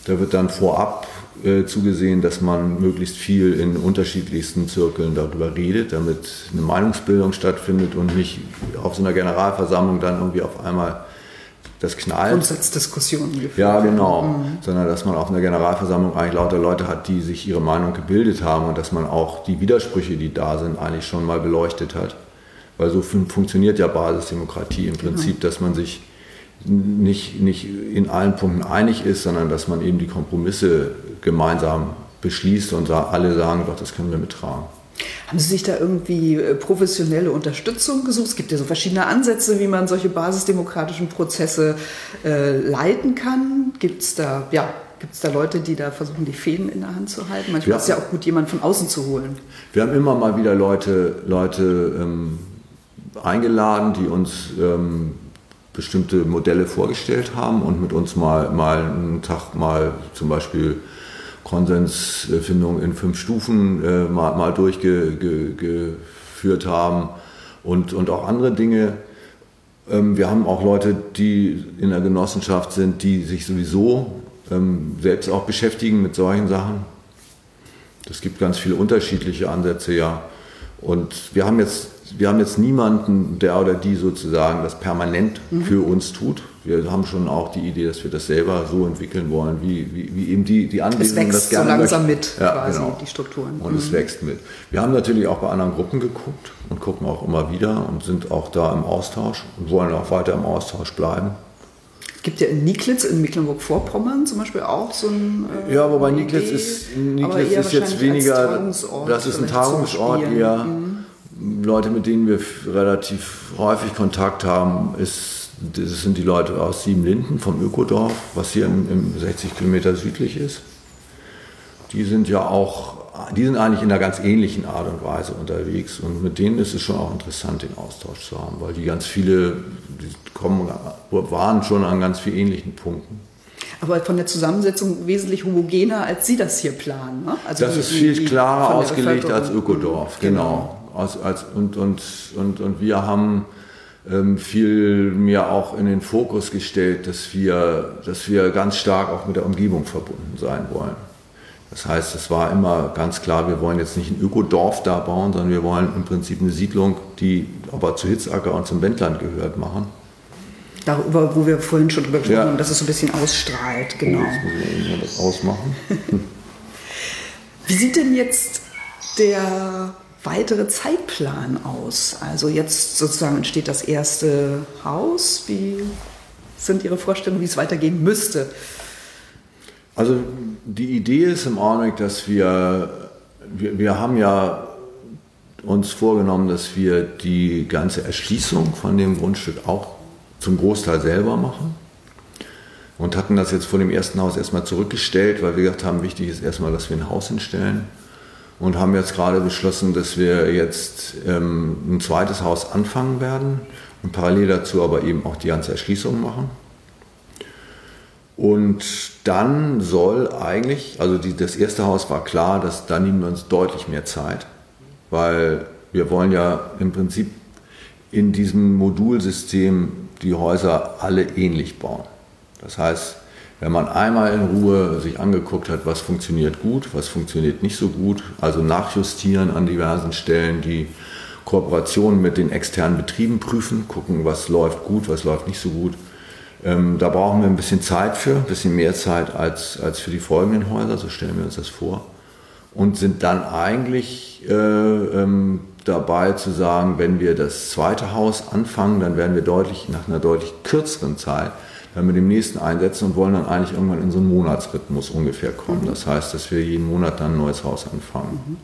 Da wird dann vorab äh, zugesehen, dass man möglichst viel in unterschiedlichsten Zirkeln darüber redet, damit eine Meinungsbildung stattfindet und nicht auf so einer Generalversammlung dann irgendwie auf einmal das knallt. Grundsatzdiskussionen geführt. Ja, genau. Mhm. Sondern dass man auf einer Generalversammlung eigentlich lauter Leute hat, die sich ihre Meinung gebildet haben und dass man auch die Widersprüche, die da sind, eigentlich schon mal beleuchtet hat. Weil so fun funktioniert ja Basisdemokratie im genau. Prinzip, dass man sich nicht, nicht in allen Punkten einig ist, sondern dass man eben die Kompromisse gemeinsam beschließt und alle sagen, doch, das können wir mittragen. Haben Sie sich da irgendwie äh, professionelle Unterstützung gesucht? Es gibt ja so verschiedene Ansätze, wie man solche basisdemokratischen Prozesse äh, leiten kann. Gibt es da, ja, da Leute, die da versuchen, die Fäden in der Hand zu halten? Manchmal ja. ist es ja auch gut, jemanden von außen zu holen. Wir haben immer mal wieder Leute, Leute ähm, eingeladen, die uns ähm, bestimmte Modelle vorgestellt haben und mit uns mal, mal einen Tag mal zum Beispiel Konsensfindung in fünf Stufen äh, mal, mal durchgeführt haben und, und auch andere Dinge. Ähm, wir haben auch Leute, die in der Genossenschaft sind, die sich sowieso ähm, selbst auch beschäftigen mit solchen Sachen. Es gibt ganz viele unterschiedliche Ansätze, ja. Und wir haben jetzt wir haben jetzt niemanden, der oder die sozusagen das permanent mhm. für uns tut. Wir haben schon auch die Idee, dass wir das selber so entwickeln wollen, wie, wie, wie eben die, die Anwesenden das gerne so langsam möchten. mit, ja, quasi, genau. die Strukturen. Und mhm. es wächst mit. Wir haben natürlich auch bei anderen Gruppen geguckt und gucken auch immer wieder und sind auch da im Austausch und wollen auch weiter im Austausch bleiben. Es gibt ja in Nieglitz in Mecklenburg-Vorpommern zum Beispiel auch so ein. Äh, ja, wobei Nieglitz ist, Nieglitz ist jetzt weniger. Das ist ein Tagungsort eher. Leute, mit denen wir relativ häufig Kontakt haben, ist, das sind die Leute aus Siebenlinden vom Ökodorf, was hier im, im 60 Kilometer südlich ist. Die sind ja auch, die sind eigentlich in einer ganz ähnlichen Art und Weise unterwegs und mit denen ist es schon auch interessant, den Austausch zu haben, weil die ganz viele, die kommen, waren schon an ganz vielen ähnlichen Punkten. Aber von der Zusammensetzung wesentlich homogener, als Sie das hier planen. Ne? Also das ist viel klarer ausgelegt als Ökodorf, genau. genau. Als, als, und, und, und, und wir haben ähm, viel mehr auch in den Fokus gestellt, dass wir, dass wir ganz stark auch mit der Umgebung verbunden sein wollen. Das heißt, es war immer ganz klar, wir wollen jetzt nicht ein Ökodorf da bauen, sondern wir wollen im Prinzip eine Siedlung, die aber zu Hitzacker und zum Wendland gehört, machen. Darüber, wo wir vorhin schon drüber gesprochen ja. haben, dass es so ein bisschen ausstrahlt, genau. Jetzt muss ich mal das ausmachen. Wie sieht denn jetzt der weitere Zeitplan aus? Also jetzt sozusagen entsteht das erste Haus. Wie sind Ihre Vorstellungen, wie es weitergehen müsste? Also die Idee ist im Augenblick, dass wir, wir, wir haben ja uns vorgenommen, dass wir die ganze Erschließung von dem Grundstück auch zum Großteil selber machen. Und hatten das jetzt vor dem ersten Haus erstmal zurückgestellt, weil wir gesagt haben, wichtig ist erstmal, dass wir ein Haus hinstellen und haben jetzt gerade beschlossen, dass wir jetzt ähm, ein zweites Haus anfangen werden und parallel dazu aber eben auch die ganze Erschließung machen. Und dann soll eigentlich, also die, das erste Haus war klar, dass da nehmen wir uns deutlich mehr Zeit, weil wir wollen ja im Prinzip in diesem Modulsystem die Häuser alle ähnlich bauen. Das heißt, wenn man einmal in Ruhe sich angeguckt hat, was funktioniert gut, was funktioniert nicht so gut, also nachjustieren an diversen Stellen, die Kooperationen mit den externen Betrieben prüfen, gucken, was läuft gut, was läuft nicht so gut. Ähm, da brauchen wir ein bisschen Zeit für, ein bisschen mehr Zeit als, als für die folgenden Häuser, so stellen wir uns das vor. Und sind dann eigentlich äh, ähm, dabei zu sagen, wenn wir das zweite Haus anfangen, dann werden wir deutlich nach einer deutlich kürzeren Zeit dann mit dem nächsten einsetzen und wollen dann eigentlich irgendwann in so einen Monatsrhythmus ungefähr kommen. Mhm. Das heißt, dass wir jeden Monat dann ein neues Haus anfangen. Mhm.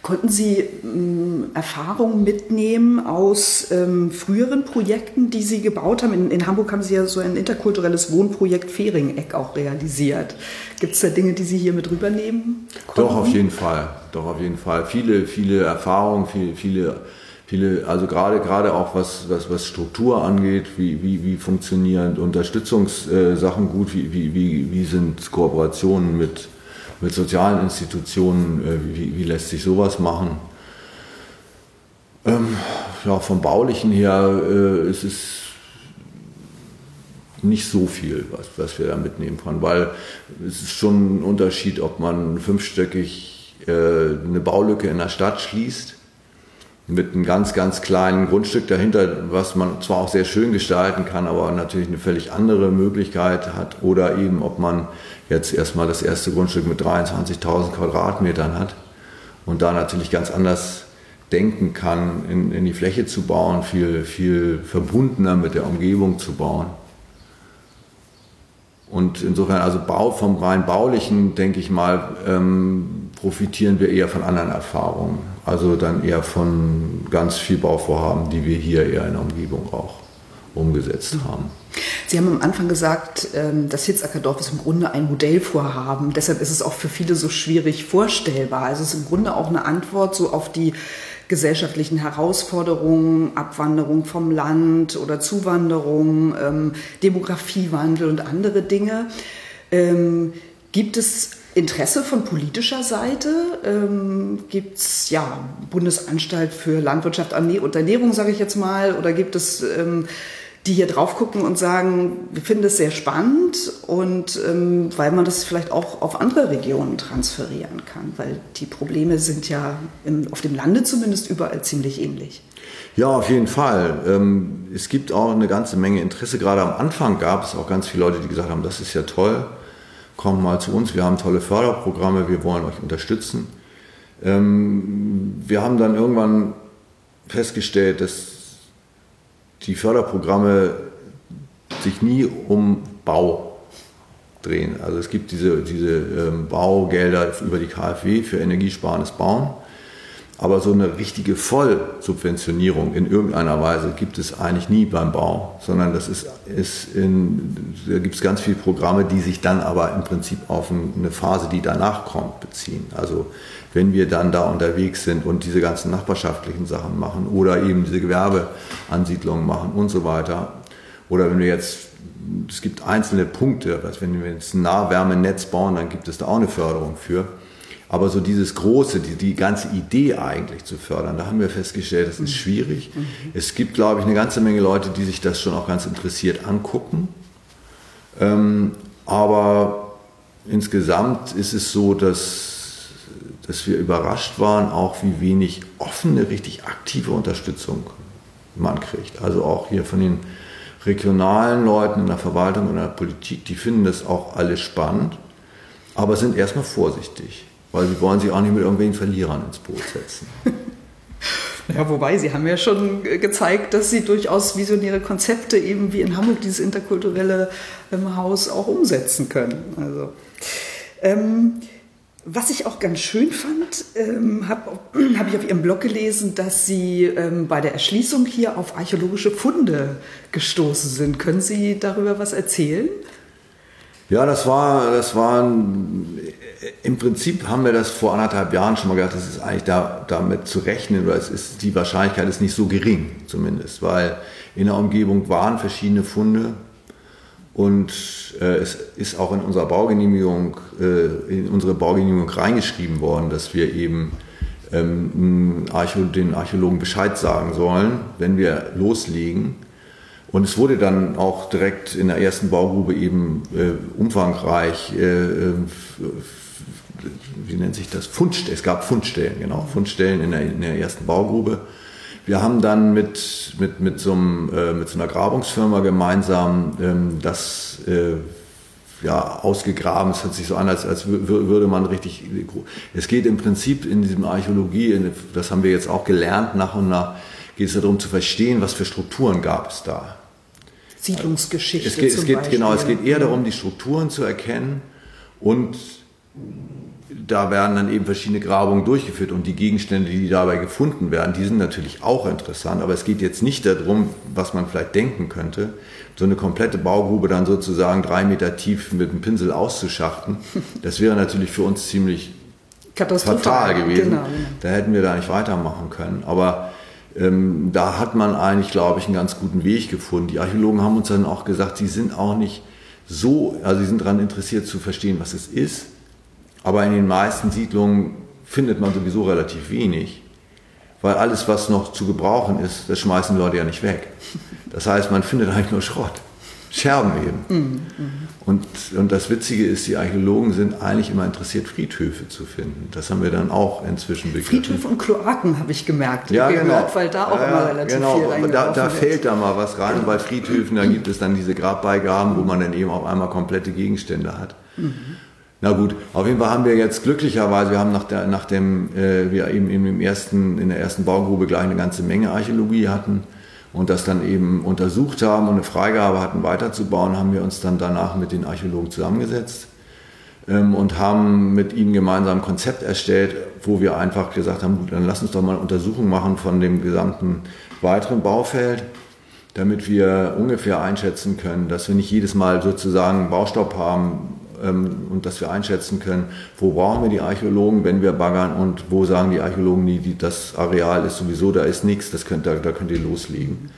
Konnten Sie ähm, Erfahrungen mitnehmen aus ähm, früheren Projekten, die Sie gebaut haben? In, in, Hamburg haben Sie ja so ein interkulturelles Wohnprojekt Fehringeck auch realisiert. Gibt es da Dinge, die Sie hier mit rübernehmen konnten? Doch, auf jeden Fall. Doch, auf jeden Fall. Viele, viele Erfahrungen, viele, viele, viele also gerade, gerade auch was, was, was Struktur angeht, wie, wie, wie funktionieren Unterstützungssachen gut, wie, wie, wie, wie sind Kooperationen mit mit sozialen Institutionen, äh, wie, wie, lässt sich sowas machen? Ähm, ja, vom Baulichen her äh, ist es nicht so viel, was, was wir da mitnehmen können, weil es ist schon ein Unterschied, ob man fünfstöckig äh, eine Baulücke in der Stadt schließt mit einem ganz, ganz kleinen Grundstück dahinter, was man zwar auch sehr schön gestalten kann, aber natürlich eine völlig andere Möglichkeit hat. Oder eben, ob man jetzt erstmal das erste Grundstück mit 23.000 Quadratmetern hat und da natürlich ganz anders denken kann, in, in die Fläche zu bauen, viel, viel verbundener mit der Umgebung zu bauen. Und insofern, also Bau, vom rein baulichen, denke ich mal, ähm, profitieren wir eher von anderen Erfahrungen. Also dann eher von ganz viel Bauvorhaben, die wir hier eher in der Umgebung auch umgesetzt haben. Sie haben am Anfang gesagt, ähm, das Hitzackerdorf ist im Grunde ein Modellvorhaben. Deshalb ist es auch für viele so schwierig vorstellbar. Also es ist im Grunde auch eine Antwort so auf die gesellschaftlichen Herausforderungen, Abwanderung vom Land oder Zuwanderung, ähm, Demografiewandel und andere Dinge. Ähm, gibt es Interesse von politischer Seite? Ähm, gibt es ja Bundesanstalt für Landwirtschaft und Ernährung, sage ich jetzt mal, oder gibt es ähm, die hier drauf gucken und sagen, wir finden es sehr spannend und ähm, weil man das vielleicht auch auf andere Regionen transferieren kann, weil die Probleme sind ja im, auf dem Lande zumindest überall ziemlich ähnlich. Ja, auf jeden Fall. Ähm, es gibt auch eine ganze Menge Interesse. Gerade am Anfang gab es auch ganz viele Leute, die gesagt haben, das ist ja toll, kommt mal zu uns, wir haben tolle Förderprogramme, wir wollen euch unterstützen. Ähm, wir haben dann irgendwann festgestellt, dass die Förderprogramme sich nie um Bau drehen. Also es gibt diese, diese ähm, Baugelder über die KfW für energiesparendes Bauen. Aber so eine richtige Vollsubventionierung in irgendeiner Weise gibt es eigentlich nie beim Bau, sondern das ist, ist in, da gibt es ganz viele Programme, die sich dann aber im Prinzip auf eine Phase, die danach kommt, beziehen. Also wenn wir dann da unterwegs sind und diese ganzen nachbarschaftlichen Sachen machen oder eben diese Gewerbeansiedlungen machen und so weiter. Oder wenn wir jetzt, es gibt einzelne Punkte, wenn wir jetzt ein Nahwärmenetz bauen, dann gibt es da auch eine Förderung für. Aber so dieses Große, die, die ganze Idee eigentlich zu fördern, da haben wir festgestellt, das ist mhm. schwierig. Mhm. Es gibt, glaube ich, eine ganze Menge Leute, die sich das schon auch ganz interessiert angucken. Ähm, aber insgesamt ist es so, dass dass wir überrascht waren, auch wie wenig offene, richtig aktive Unterstützung man kriegt. Also auch hier von den regionalen Leuten in der Verwaltung und in der Politik, die finden das auch alles spannend, aber sind erstmal vorsichtig, weil sie wollen sich auch nicht mit irgendwelchen Verlierern ins Boot setzen. Ja, wobei, Sie haben ja schon gezeigt, dass Sie durchaus visionäre Konzepte eben wie in Hamburg dieses interkulturelle ähm, Haus auch umsetzen können. Also, ähm, was ich auch ganz schön fand, ähm, habe hab ich auf Ihrem Blog gelesen, dass Sie ähm, bei der Erschließung hier auf archäologische Funde gestoßen sind. Können Sie darüber was erzählen? Ja, das war, das war im Prinzip haben wir das vor anderthalb Jahren schon mal gedacht, das ist eigentlich da, damit zu rechnen, oder es ist, die Wahrscheinlichkeit ist nicht so gering zumindest, weil in der Umgebung waren verschiedene Funde, und äh, es ist auch in unserer Baugenehmigung, äh, in unsere Baugenehmigung reingeschrieben worden, dass wir eben ähm, Archä den Archäologen Bescheid sagen sollen, wenn wir loslegen. Und es wurde dann auch direkt in der ersten Baugrube eben äh, umfangreich, äh, äh wie nennt sich das? Fundstellen. Es gab Fundstellen, genau, Fundstellen in der, in der ersten Baugrube. Wir haben dann mit, mit, mit, so, einem, äh, mit so einer Grabungsfirma gemeinsam ähm, das äh, ja, ausgegraben. Es hört sich so an, als, als würde man richtig. Es geht im Prinzip in diesem Archäologie, das haben wir jetzt auch gelernt, nach und nach geht es darum zu verstehen, was für Strukturen gab es da. Siedlungsgeschichte. Es geht, es geht genau, es geht eher darum, die Strukturen zu erkennen und da werden dann eben verschiedene Grabungen durchgeführt und die Gegenstände, die dabei gefunden werden, die sind natürlich auch interessant, aber es geht jetzt nicht darum, was man vielleicht denken könnte, so eine komplette Baugrube dann sozusagen drei Meter tief mit einem Pinsel auszuschachten. Das wäre natürlich für uns ziemlich fatal gewesen. Genau. Da hätten wir da nicht weitermachen können. Aber ähm, da hat man eigentlich, glaube ich, einen ganz guten Weg gefunden. Die Archäologen haben uns dann auch gesagt, sie sind auch nicht so, also sie sind daran interessiert zu verstehen, was es ist aber in den meisten Siedlungen findet man sowieso relativ wenig, weil alles, was noch zu gebrauchen ist, das schmeißen Leute ja nicht weg. Das heißt, man findet eigentlich nur Schrott. Scherben eben. Mhm, und, und das Witzige ist, die Archäologen sind eigentlich immer interessiert, Friedhöfe zu finden. Das haben wir dann auch inzwischen begriffen. Friedhöfe und Kloaken habe ich gemerkt, ja, gehört, genau. weil da auch ja, immer relativ genau. viel aber da, da fällt da mal was rein. Bei Friedhöfen, da gibt es dann diese Grabbeigaben, wo man dann eben auf einmal komplette Gegenstände hat. Mhm. Na gut, auf jeden Fall haben wir jetzt glücklicherweise, wir haben nach, der, nach dem, äh, wir eben im ersten, in der ersten Baugrube gleich eine ganze Menge Archäologie hatten und das dann eben untersucht haben und eine Freigabe hatten weiterzubauen, haben wir uns dann danach mit den Archäologen zusammengesetzt ähm, und haben mit ihnen gemeinsam ein Konzept erstellt, wo wir einfach gesagt haben, gut, dann lass uns doch mal eine Untersuchung machen von dem gesamten weiteren Baufeld damit wir ungefähr einschätzen können, dass wir nicht jedes Mal sozusagen Baustopp haben, und dass wir einschätzen können, wo brauchen wir die Archäologen, wenn wir baggern und wo sagen die Archäologen, die, das Areal ist sowieso, da ist nichts, das könnt, da, da könnt ihr loslegen.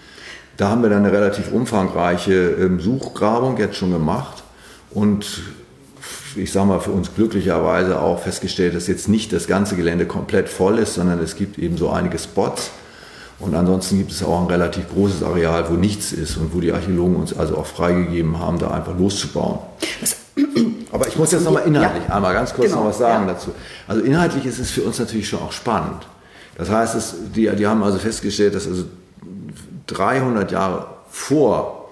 Da haben wir dann eine relativ umfangreiche ähm, Suchgrabung jetzt schon gemacht und ich sage mal, für uns glücklicherweise auch festgestellt, dass jetzt nicht das ganze Gelände komplett voll ist, sondern es gibt eben so einige Spots. Und ansonsten gibt es auch ein relativ großes Areal, wo nichts ist und wo die Archäologen uns also auch freigegeben haben, da einfach loszubauen. Was aber ich muss jetzt nochmal inhaltlich ja. einmal ganz kurz genau. noch was sagen ja. dazu. Also inhaltlich ist es für uns natürlich schon auch spannend. Das heißt, es, die, die haben also festgestellt, dass also 300 Jahre vor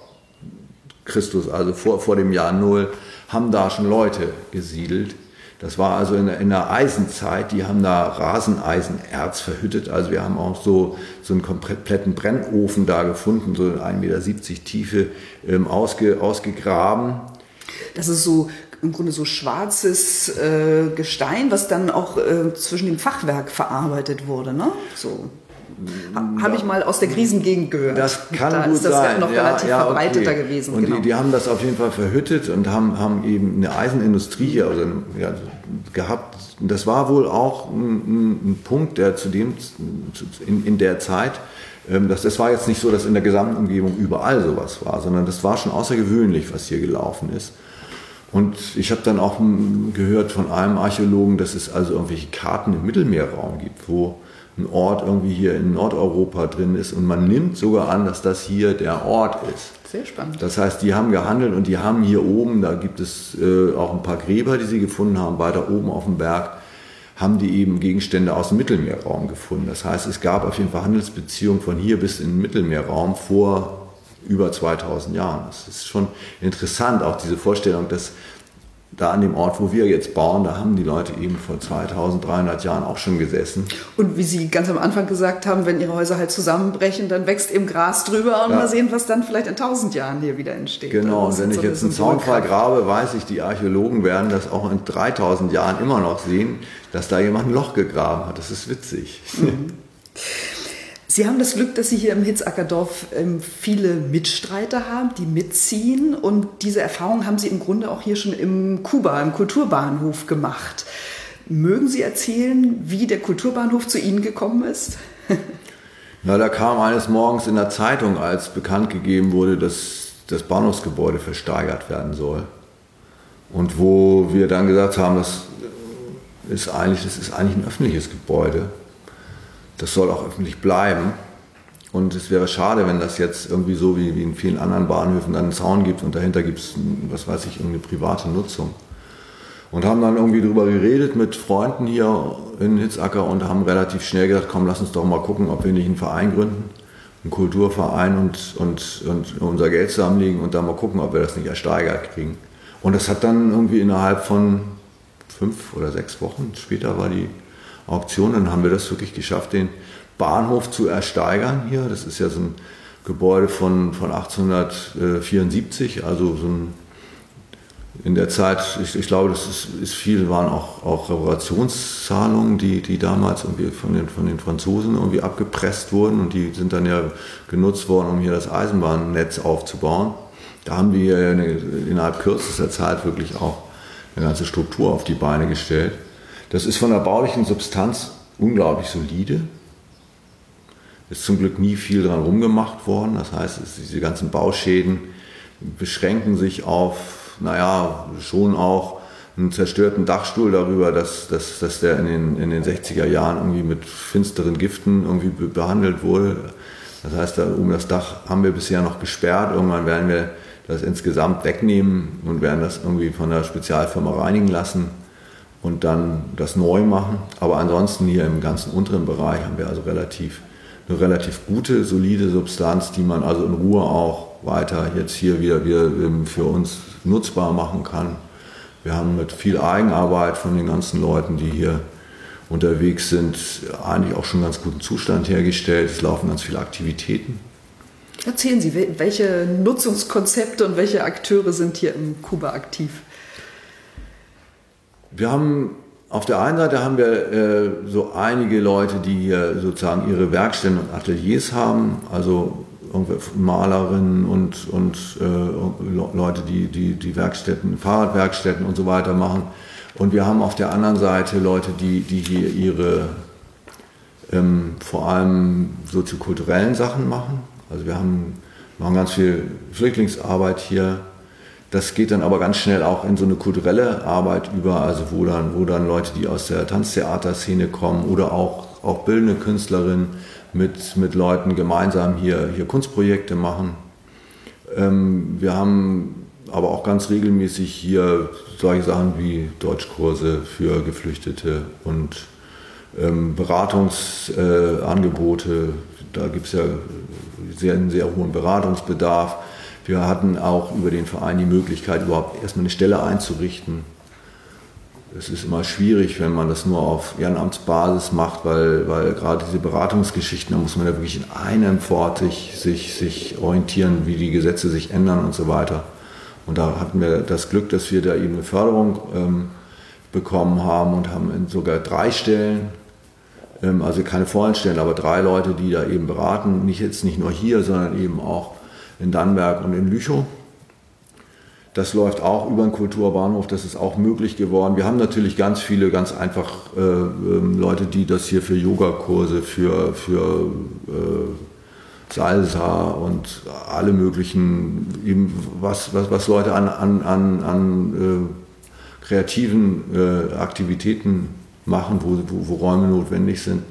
Christus, also vor, vor dem Jahr Null, haben da schon Leute gesiedelt. Das war also in der, in der Eisenzeit, die haben da Raseneisenerz verhüttet. Also wir haben auch so, so einen kompletten Brennofen da gefunden, so 1,70 Meter Tiefe ähm, ausge, ausgegraben das ist so im Grunde so schwarzes äh, Gestein, was dann auch äh, zwischen dem Fachwerk verarbeitet wurde. Ne? So. Habe ich mal aus der Krisengegend gehört. Das kann da gut ist das sein. noch ja, relativ ja, verbreiteter okay. gewesen. Und genau. die, die, haben das auf jeden Fall verhüttet und haben, haben eben eine Eisenindustrie hier also, ja, gehabt. Das war wohl auch ein, ein Punkt, der zu dem, in, in der Zeit, ähm, das, das war jetzt nicht so, dass in der gesamten Umgebung überall sowas war, sondern das war schon außergewöhnlich, was hier gelaufen ist. Und ich habe dann auch gehört von einem Archäologen, dass es also irgendwelche Karten im Mittelmeerraum gibt, wo ein Ort irgendwie hier in Nordeuropa drin ist und man nimmt sogar an, dass das hier der Ort ist. Sehr spannend. Das heißt, die haben gehandelt und die haben hier oben, da gibt es äh, auch ein paar Gräber, die sie gefunden haben, weiter oben auf dem Berg, haben die eben Gegenstände aus dem Mittelmeerraum gefunden. Das heißt, es gab auf jeden Fall Handelsbeziehungen von hier bis in den Mittelmeerraum vor über 2000 Jahren. Das ist schon interessant, auch diese Vorstellung, dass da an dem Ort, wo wir jetzt bauen, da haben die Leute eben vor 2300 Jahren auch schon gesessen. Und wie Sie ganz am Anfang gesagt haben, wenn Ihre Häuser halt zusammenbrechen, dann wächst eben Gras drüber und ja. mal sehen, was dann vielleicht in 1000 Jahren hier wieder entsteht. Genau, und wenn ich so jetzt einen Zaunfall grabe, weiß ich, die Archäologen werden das auch in 3000 Jahren immer noch sehen, dass da jemand ein Loch gegraben hat. Das ist witzig. Mhm. Sie haben das Glück, dass Sie hier im Hitzackerdorf ähm, viele Mitstreiter haben, die mitziehen. Und diese Erfahrung haben Sie im Grunde auch hier schon im Kuba, im Kulturbahnhof gemacht. Mögen Sie erzählen, wie der Kulturbahnhof zu Ihnen gekommen ist? Na, da kam eines Morgens in der Zeitung, als bekannt gegeben wurde, dass das Bahnhofsgebäude versteigert werden soll. Und wo wir dann gesagt haben, das ist eigentlich, das ist eigentlich ein öffentliches Gebäude. Das soll auch öffentlich bleiben. Und es wäre schade, wenn das jetzt irgendwie so wie, wie in vielen anderen Bahnhöfen dann einen Zaun gibt und dahinter gibt es, was weiß ich, irgendeine private Nutzung. Und haben dann irgendwie darüber geredet mit Freunden hier in Hitzacker und haben relativ schnell gesagt, komm, lass uns doch mal gucken, ob wir nicht einen Verein gründen, einen Kulturverein und, und, und unser Geld zusammenlegen und dann mal gucken, ob wir das nicht ersteigert kriegen. Und das hat dann irgendwie innerhalb von fünf oder sechs Wochen, später war die Auktion, dann haben wir das wirklich geschafft, den Bahnhof zu ersteigern hier. Das ist ja so ein Gebäude von, von 1874, also so ein, in der Zeit, ich, ich glaube, das ist, ist, viel, waren auch, auch Reparationszahlungen, die, die damals irgendwie von den, von den Franzosen irgendwie abgepresst wurden und die sind dann ja genutzt worden, um hier das Eisenbahnnetz aufzubauen. Da haben wir eine, innerhalb kürzester Zeit wirklich auch eine ganze Struktur auf die Beine gestellt. Das ist von der baulichen Substanz unglaublich solide. Ist zum Glück nie viel dran rumgemacht worden. Das heißt, diese ganzen Bauschäden beschränken sich auf, naja, schon auch einen zerstörten Dachstuhl darüber, dass, dass, dass der in den, in den 60er Jahren irgendwie mit finsteren Giften irgendwie behandelt wurde. Das heißt, da um das Dach haben wir bisher noch gesperrt. Irgendwann werden wir das insgesamt wegnehmen und werden das irgendwie von der Spezialfirma reinigen lassen und dann das neu machen. Aber ansonsten hier im ganzen unteren Bereich haben wir also relativ eine relativ gute, solide Substanz, die man also in Ruhe auch weiter jetzt hier wieder, wieder für uns nutzbar machen kann. Wir haben mit viel Eigenarbeit von den ganzen Leuten, die hier unterwegs sind, eigentlich auch schon einen ganz guten Zustand hergestellt. Es laufen ganz viele Aktivitäten. Erzählen Sie, welche Nutzungskonzepte und welche Akteure sind hier im Kuba aktiv? Wir haben auf der einen Seite haben wir äh, so einige Leute, die hier sozusagen ihre Werkstätten und Ateliers haben, also Malerinnen und, und äh, Leute, die, die die Werkstätten, Fahrradwerkstätten und so weiter machen. Und wir haben auf der anderen Seite Leute, die, die hier ihre ähm, vor allem soziokulturellen Sachen machen. Also wir haben, machen ganz viel Flüchtlingsarbeit hier das geht dann aber ganz schnell auch in so eine kulturelle Arbeit über, also wo dann, wo dann Leute, die aus der Tanztheaterszene kommen oder auch, auch bildende Künstlerinnen mit, mit Leuten gemeinsam hier, hier Kunstprojekte machen. Ähm, wir haben aber auch ganz regelmäßig hier solche Sachen wie Deutschkurse für Geflüchtete und ähm, Beratungsangebote. Äh, da gibt es ja sehr, einen sehr hohen Beratungsbedarf. Wir hatten auch über den Verein die Möglichkeit, überhaupt erstmal eine Stelle einzurichten. Es ist immer schwierig, wenn man das nur auf Ehrenamtsbasis macht, weil, weil gerade diese Beratungsgeschichten, da muss man ja wirklich in einem Fort sich, sich, orientieren, wie die Gesetze sich ändern und so weiter. Und da hatten wir das Glück, dass wir da eben eine Förderung ähm, bekommen haben und haben sogar drei Stellen, ähm, also keine vollen Stellen, aber drei Leute, die da eben beraten, nicht jetzt nicht nur hier, sondern eben auch in Dannenberg und in Lüchow. Das läuft auch über den Kulturbahnhof, das ist auch möglich geworden. Wir haben natürlich ganz viele, ganz einfach äh, äh, Leute, die das hier für Yogakurse, für, für äh, Salsa und alle möglichen, eben was, was, was Leute an, an, an, an äh, kreativen äh, Aktivitäten machen, wo, wo, wo, Räume notwendig sind.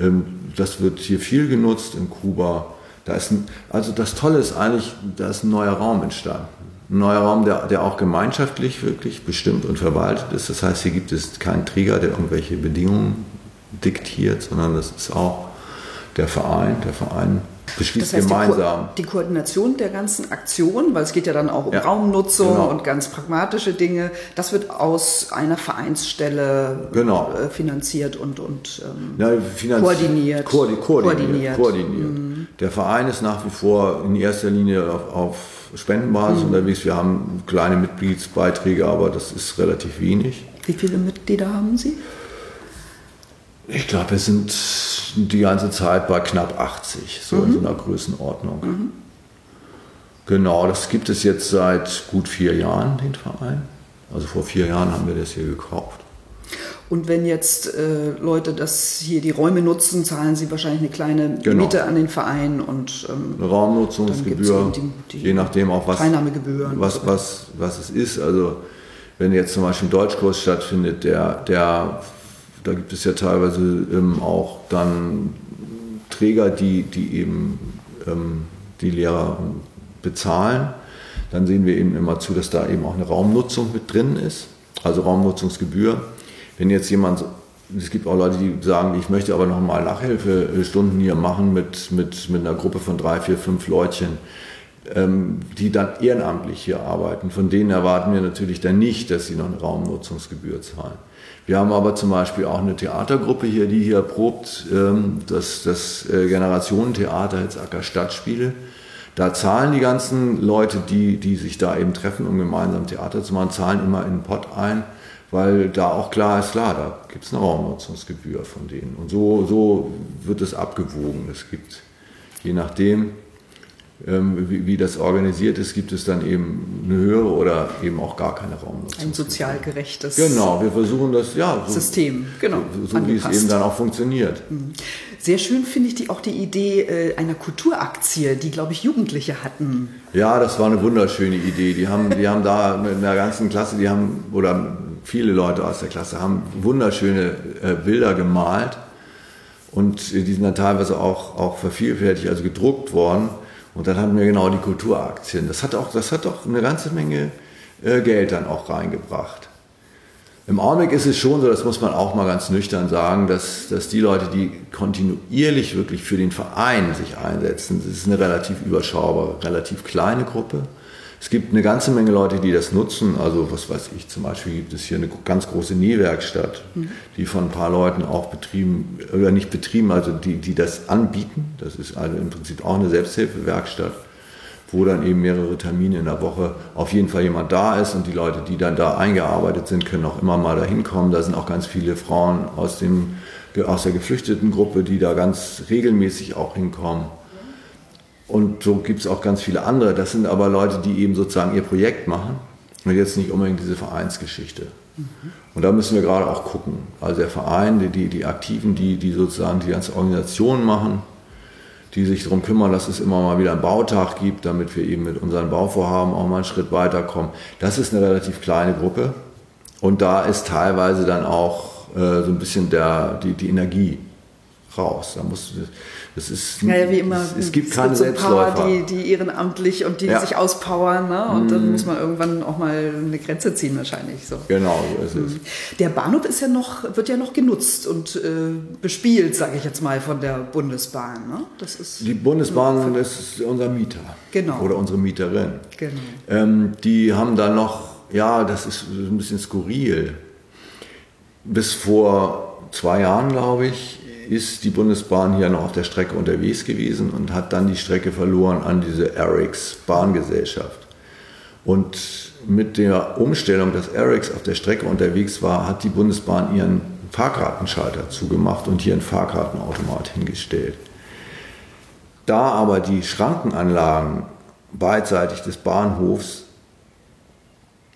Ähm, das wird hier viel genutzt in Kuba. Da ist ein, also das Tolle ist eigentlich, da ist ein neuer Raum entstanden. Ein neuer Raum, der, der auch gemeinschaftlich wirklich bestimmt und verwaltet ist. Das heißt, hier gibt es keinen Träger, der irgendwelche Bedingungen diktiert, sondern das ist auch der Verein. Der Verein beschließt das heißt, gemeinsam. Die, Ko die, Koordination der ganzen Aktion, weil es geht ja dann auch um ja, Raumnutzung genau. und ganz pragmatische Dinge, das wird aus einer Vereinsstelle genau. Äh, finanziert und, und ähm, ja, koordiniert. Koordi koordiniert. koordiniert. koordiniert. Der Verein ist nach wie vor in erster Linie auf, auf Spendenbasis mhm. unterwegs. Wir haben kleine Mitgliedsbeiträge, aber das ist relativ wenig. Wie viele Mitglieder haben Sie? Ich glaube, wir sind die ganze Zeit bei knapp 80, so mhm. in so einer Größenordnung. Mhm. Genau, das gibt es jetzt seit gut vier Jahren, den Verein. Also vor vier Jahren haben wir das hier gekauft. Und wenn jetzt äh, Leute das hier die Räume nutzen, zahlen sie wahrscheinlich eine kleine genau. Miete an den Verein und ähm, eine Raumnutzungsgebühr, die, die je nachdem auch was, was, was, was es ist. Also wenn jetzt zum Beispiel ein Deutschkurs stattfindet, der, der da gibt es ja teilweise ähm, auch dann Träger, die, die eben ähm, die Lehrer bezahlen. Dann sehen wir eben immer zu, dass da eben auch eine Raumnutzung mit drin ist, also Raumnutzungsgebühr. Wenn jetzt jemand, es gibt auch Leute, die sagen, ich möchte aber noch mal Nachhilfestunden hier machen mit, mit, mit einer Gruppe von drei, vier, fünf Leutchen, ähm, die dann ehrenamtlich hier arbeiten. Von denen erwarten wir natürlich dann nicht, dass sie noch eine Raumnutzungsgebühr zahlen. Wir haben aber zum Beispiel auch eine Theatergruppe hier, die hier probt, ähm, das, das äh, Generationentheater Hitzacker Stadtspiele. Da zahlen die ganzen Leute, die, die sich da eben treffen, um gemeinsam Theater zu machen, zahlen immer in den Pott ein, weil da auch klar ist, klar, da gibt es eine Raumnutzungsgebühr von denen. Und so, so wird es abgewogen. Es gibt, je nachdem, ähm, wie, wie, das organisiert ist, gibt es dann eben eine höhere oder eben auch gar keine Raumnutzung. Ein sozial gerechtes Genau, wir versuchen das, ja. So, System, genau. So wie es eben dann auch funktioniert. Mhm. Sehr schön finde ich die, auch die Idee äh, einer Kulturaktie, die, glaube ich, Jugendliche hatten. Ja, das war eine wunderschöne Idee. Die haben, die haben da mit einer ganzen Klasse, die haben, oder viele Leute aus der Klasse haben wunderschöne äh, Bilder gemalt. Und die sind dann teilweise auch, auch vervielfältigt, also gedruckt worden. Und dann hatten wir genau die Kulturaktien. Das hat auch, das hat auch eine ganze Menge äh, Geld dann auch reingebracht. Im Augenblick ist es schon so, das muss man auch mal ganz nüchtern sagen, dass, dass die Leute, die kontinuierlich wirklich für den Verein sich einsetzen, das ist eine relativ überschaubare, relativ kleine Gruppe. Es gibt eine ganze Menge Leute, die das nutzen. Also was weiß ich, zum Beispiel gibt es hier eine ganz große Nähwerkstatt, mhm. die von ein paar Leuten auch betrieben, oder nicht betrieben, also die, die das anbieten. Das ist also im Prinzip auch eine Selbsthilfewerkstatt, wo dann eben mehrere Termine in der Woche auf jeden Fall jemand da ist und die Leute, die dann da eingearbeitet sind, können auch immer mal da hinkommen. Da sind auch ganz viele Frauen aus, dem, aus der geflüchteten Gruppe, die da ganz regelmäßig auch hinkommen. Und so gibt es auch ganz viele andere. Das sind aber Leute, die eben sozusagen ihr Projekt machen und jetzt nicht unbedingt diese Vereinsgeschichte. Mhm. Und da müssen wir gerade auch gucken. Also der Verein, die, die, die Aktiven, die, die sozusagen die ganze Organisation machen, die sich darum kümmern, dass es immer mal wieder einen Bautag gibt, damit wir eben mit unseren Bauvorhaben auch mal einen Schritt weiterkommen. Das ist eine relativ kleine Gruppe. Und da ist teilweise dann auch äh, so ein bisschen der, die, die Energie raus. Da muss, das ist, ja, wie immer. Es, es gibt keine es gibt so ein paar, die, die ehrenamtlich und die ja. sich auspowern. Ne? Und mm. dann muss man irgendwann auch mal eine Grenze ziehen wahrscheinlich. So. Genau, so ist es. Mhm. Der Bahnhof ist ja noch, wird ja noch genutzt und äh, bespielt, sage ich jetzt mal, von der Bundesbahn. Ne? Das ist die Bundesbahn ist unser Mieter. Genau. Oder unsere Mieterin. Genau. Ähm, die haben da noch, ja, das ist ein bisschen skurril. Bis vor zwei Jahren, glaube ich, ist die Bundesbahn hier noch auf der Strecke unterwegs gewesen und hat dann die Strecke verloren an diese Erics Bahngesellschaft. Und mit der Umstellung, dass Erics auf der Strecke unterwegs war, hat die Bundesbahn ihren Fahrkartenschalter zugemacht und hier einen Fahrkartenautomat hingestellt. Da aber die Schrankenanlagen beidseitig des Bahnhofs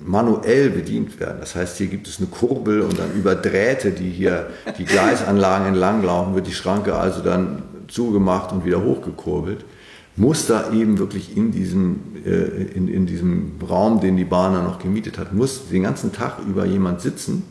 manuell bedient werden. Das heißt, hier gibt es eine Kurbel und dann über Drähte, die hier die Gleisanlagen entlanglaufen, wird die Schranke also dann zugemacht und wieder hochgekurbelt. Muss da eben wirklich in diesem, äh, in, in diesem Raum, den die Bahn dann noch gemietet hat, muss den ganzen Tag über jemand sitzen,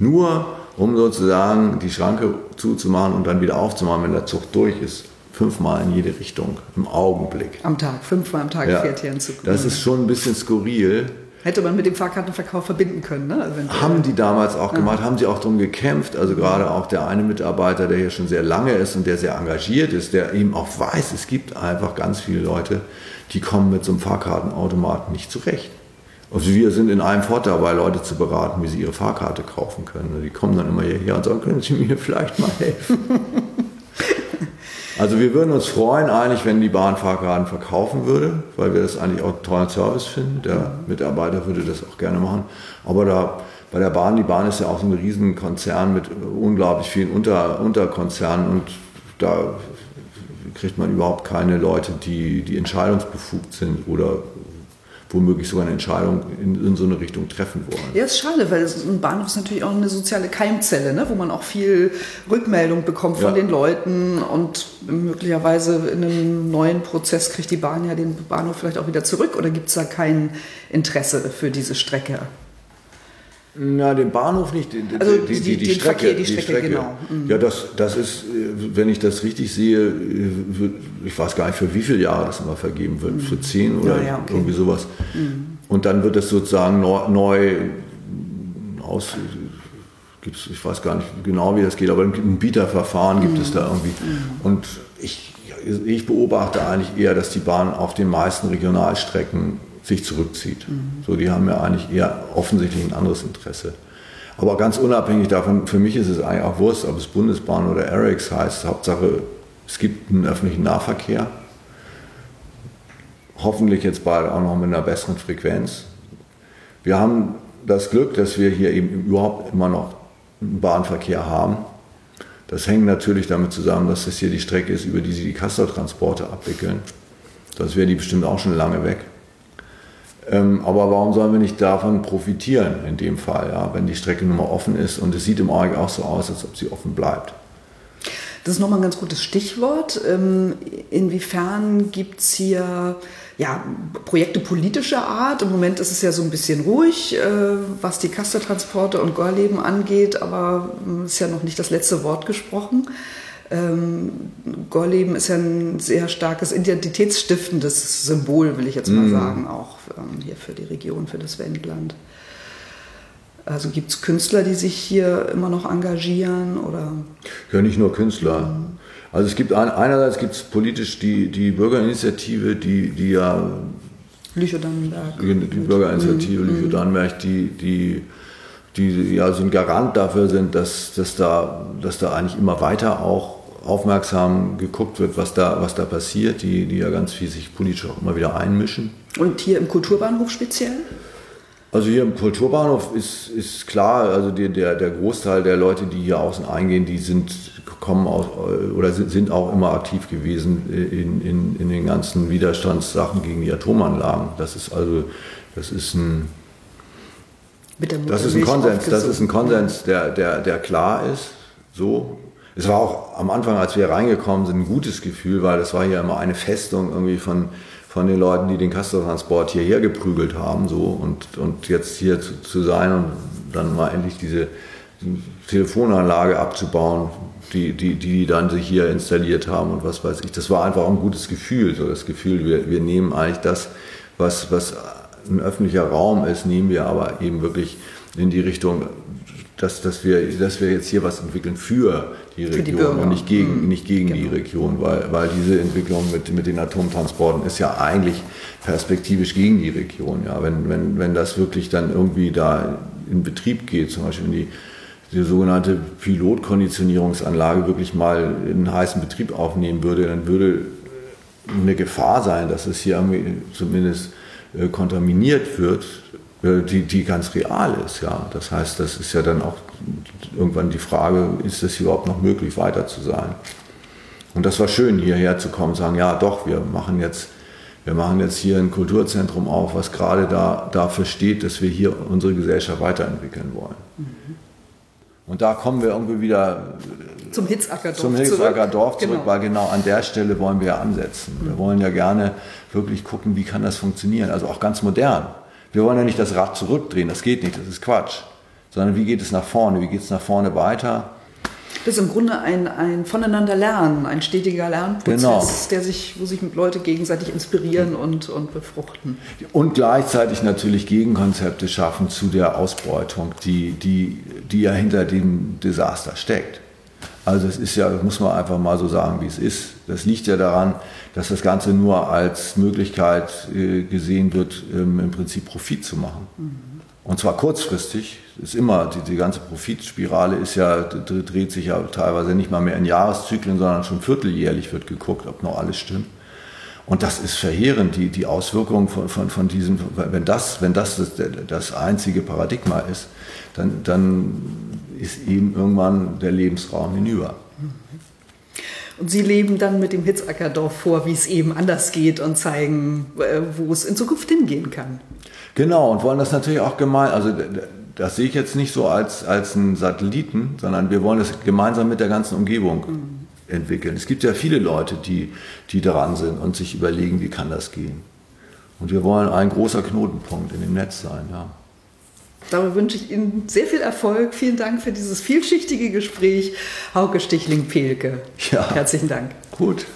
nur um sozusagen die Schranke zuzumachen und dann wieder aufzumachen, wenn der Zug durch ist fünfmal in jede Richtung im Augenblick. Am Tag, fünfmal am Tag ja, fährt hier ein Zug. Das ist schon ein bisschen skurril. Hätte man mit dem Fahrkartenverkauf verbinden können. Ne? Also haben die damals auch gemacht, ja. haben sie auch darum gekämpft. Also gerade auch der eine Mitarbeiter, der hier schon sehr lange ist und der sehr engagiert ist, der eben auch weiß, es gibt einfach ganz viele Leute, die kommen mit so einem Fahrkartenautomaten nicht zurecht. Also wir sind in einem Vorteil dabei, Leute zu beraten, wie sie ihre Fahrkarte kaufen können. Die kommen dann immer hierher und sagen, können Sie mir vielleicht mal helfen? Also wir würden uns freuen eigentlich, wenn die Bahn Fahrkarten verkaufen würde, weil wir das eigentlich auch einen tollen Service finden. Der Mitarbeiter würde das auch gerne machen. Aber da bei der Bahn, die Bahn ist ja auch so ein Riesenkonzern mit unglaublich vielen Unter, Unterkonzernen und da kriegt man überhaupt keine Leute, die, die entscheidungsbefugt sind oder womöglich sogar eine Entscheidung in, in, so eine Richtung treffen wollen. Ja, ist schade, weil ein Bahnhof ist natürlich auch eine soziale Keimzelle, ne? wo man auch viel Rückmeldung bekommt von ja. den Leuten und möglicherweise in einem neuen Prozess kriegt die Bahn ja den Bahnhof vielleicht auch wieder zurück oder gibt es da kein Interesse für diese Strecke? Na, den Bahnhof nicht, die, Also die, die- die, den Strecke. Verkehr, die Strecke, genau. Ja, das, das ist, äh, wenn ich das richtig sehe, äh, ich weiß gar nicht, für wie viele Jahre das immer vergeben wird. Für zehn oder Ja, ja, okay. irgendwie sowas. Und dann wird es sozusagen neu, neu aus, gibt's, ich weiß gar nicht genau, wie das geht, aber ein Bieterverfahren gibt es da irgendwie. Und ich, ich beobachte eigentlich eher, dass die Bahn auf den meisten Regionalstrecken sich zurückzieht. So, die haben ja eigentlich eher offensichtlich ein anderes Interesse. Aber ganz unabhängig davon, für mich ist es eigentlich auch Wurst, ob es Bundesbahn oder Erics heißt. Hauptsache, es gibt einen öffentlichen Nahverkehr. Hoffentlich jetzt bald auch noch mit einer besseren Frequenz. Wir haben das Glück, dass wir hier eben überhaupt immer noch einen Bahnverkehr haben. Das hängt natürlich damit zusammen, dass das hier die Strecke ist, über die sie die Castortransporte abwickeln. Das wäre die bestimmt auch schon lange weg. Ähm, aber warum sollen wir nicht davon profitieren in dem Fall, ja, wenn die Strecke nun mal offen ist und es sieht im Augenblick auch so aus, als ob sie offen bleibt. Das ist nochmal ein ganz gutes Stichwort. Ähm, Inwiefern gibt es hier ja, Projekte politischer Art? Im Moment ist es ja so ein bisschen ruhig, äh, was die Kastertransporte und Gorleben angeht, aber es ist ja noch nicht das letzte Wort gesprochen. Ähm, Gorleben ist ja ein sehr starkes identitätsstiftendes Symbol, will ich jetzt mal sagen, auch ähm, hier für die Region, für das Wendland. Also gibt es Künstler, die sich hier immer noch engagieren oder Ja, nicht nur Künstler. Also es gibt ein, einerseits gibt es politisch die, die Bürgerinitiative, die, die ja Lüchow-Dannenberg? die Bürgerinitiative Lüchow Dannenberg, die, die, die ja so ein Garant dafür sind, dass, dass, da, dass da eigentlich immer weiter auch aufmerksam geguckt wird, was da, was da passiert, die, die ja ganz viel sich politisch auch immer wieder einmischen. Und hier im Kulturbahnhof speziell? Also hier im Kulturbahnhof ist, ist klar, also die, der, der Großteil der Leute, die hier außen eingehen, die sind, kommen aus, oder sind, auch immer aktiv gewesen in, in, in den ganzen Widerstandssachen gegen die Atomanlagen. Das ist also, das ist ein, das ist ein Konsens, das ist ein. Konsens, der, der, der klar ist. So. Es war auch am Anfang, als wir reingekommen sind, ein gutes Gefühl, weil es war hier immer eine Festung irgendwie von, von den Leuten, die den Castortransport hierher geprügelt haben. So. Und, und jetzt hier zu, zu sein und dann mal endlich diese Telefonanlage abzubauen, die, die die dann sich hier installiert haben und was weiß ich. Das war einfach ein gutes Gefühl. So das Gefühl, wir, wir nehmen eigentlich das, was, was ein öffentlicher Raum ist, nehmen wir aber eben wirklich in die Richtung, dass, dass, wir, dass wir jetzt hier was entwickeln für die die Region Bürger. und nicht gegen, nicht gegen die Genau. Region, weil, weil diese Entwicklung mit, mit den Atomtransporten ist ja eigentlich perspektivisch gegen die Region. Ja. Wenn, wenn, wenn das wirklich dann irgendwie da in Betrieb geht, zum Beispiel wenn die, die sogenannte Pilotkonditionierungsanlage wirklich mal in heißen Betrieb aufnehmen würde, dann würde eine Gefahr sein, dass es hier zumindest äh, kontaminiert wird, die, die ganz real ist. Ja. Das heißt, das ist ja dann auch irgendwann die Frage, ist es überhaupt noch möglich, weiter zu sein? Und das war schön, hierher zu kommen und sagen, ja doch, wir machen jetzt, wir machen jetzt hier ein Kulturzentrum auf, was gerade da, dafür steht, dass wir hier unsere Gesellschaft weiterentwickeln wollen. Und da kommen wir irgendwie wieder Zum Hitzackerdorf zum Hilfsacker zurück. Dorf zurück, Genau. weil genau an der Stelle wollen wir ja ansetzen. Wir wollen ja gerne wirklich gucken, wie kann das funktionieren. Also auch ganz modern. Wir wollen ja nicht das Rad zurückdrehen, das geht nicht, das ist Quatsch. Sondern wie geht es nach vorne, wie geht es nach vorne weiter? Das ist im Grunde ein, ein Voneinander lernen, ein stetiger Lernprozess, Genau. der sich, wo sich Leute gegenseitig inspirieren und, und befruchten. Und gleichzeitig natürlich Gegenkonzepte schaffen zu der Ausbeutung, die, die, die ja hinter dem Desaster steckt. Also es ist ja, das muss man einfach mal so sagen, wie es ist. Das liegt ja daran, dass das Ganze nur als Möglichkeit äh, gesehen wird, ähm, im Prinzip Profit zu machen. Und zwar kurzfristig. Ist immer, die, die ganze Profitspirale ist ja, dreht sich ja teilweise nicht mal mehr in Jahreszyklen, sondern schon vierteljährlich wird geguckt, ob noch alles stimmt. Und das ist verheerend, die, die Auswirkungen von, von, von diesem, wenn das, wenn das, das das einzige Paradigma ist, dann, dann ist eben irgendwann der Lebensraum hinüber. Und sie leben dann mit dem Hitzackerdorf vor, wie es eben anders geht und zeigen, äh, wo es in Zukunft hingehen kann. Genau, und wollen das natürlich auch gemein, also das sehe ich jetzt nicht so als, als einen Satelliten, sondern wir wollen das gemeinsam mit der ganzen Umgebung entwickeln. Es gibt ja viele Leute, die, die daran sind und sich überlegen, wie kann das gehen. Und wir wollen ein großer Knotenpunkt in dem Netz sein, ja. Dabei wünsche ich Ihnen sehr viel Erfolg. Vielen Dank für dieses vielschichtige Gespräch. Hauke Stichling-Pelke. Ja. Herzlichen Dank. Gut.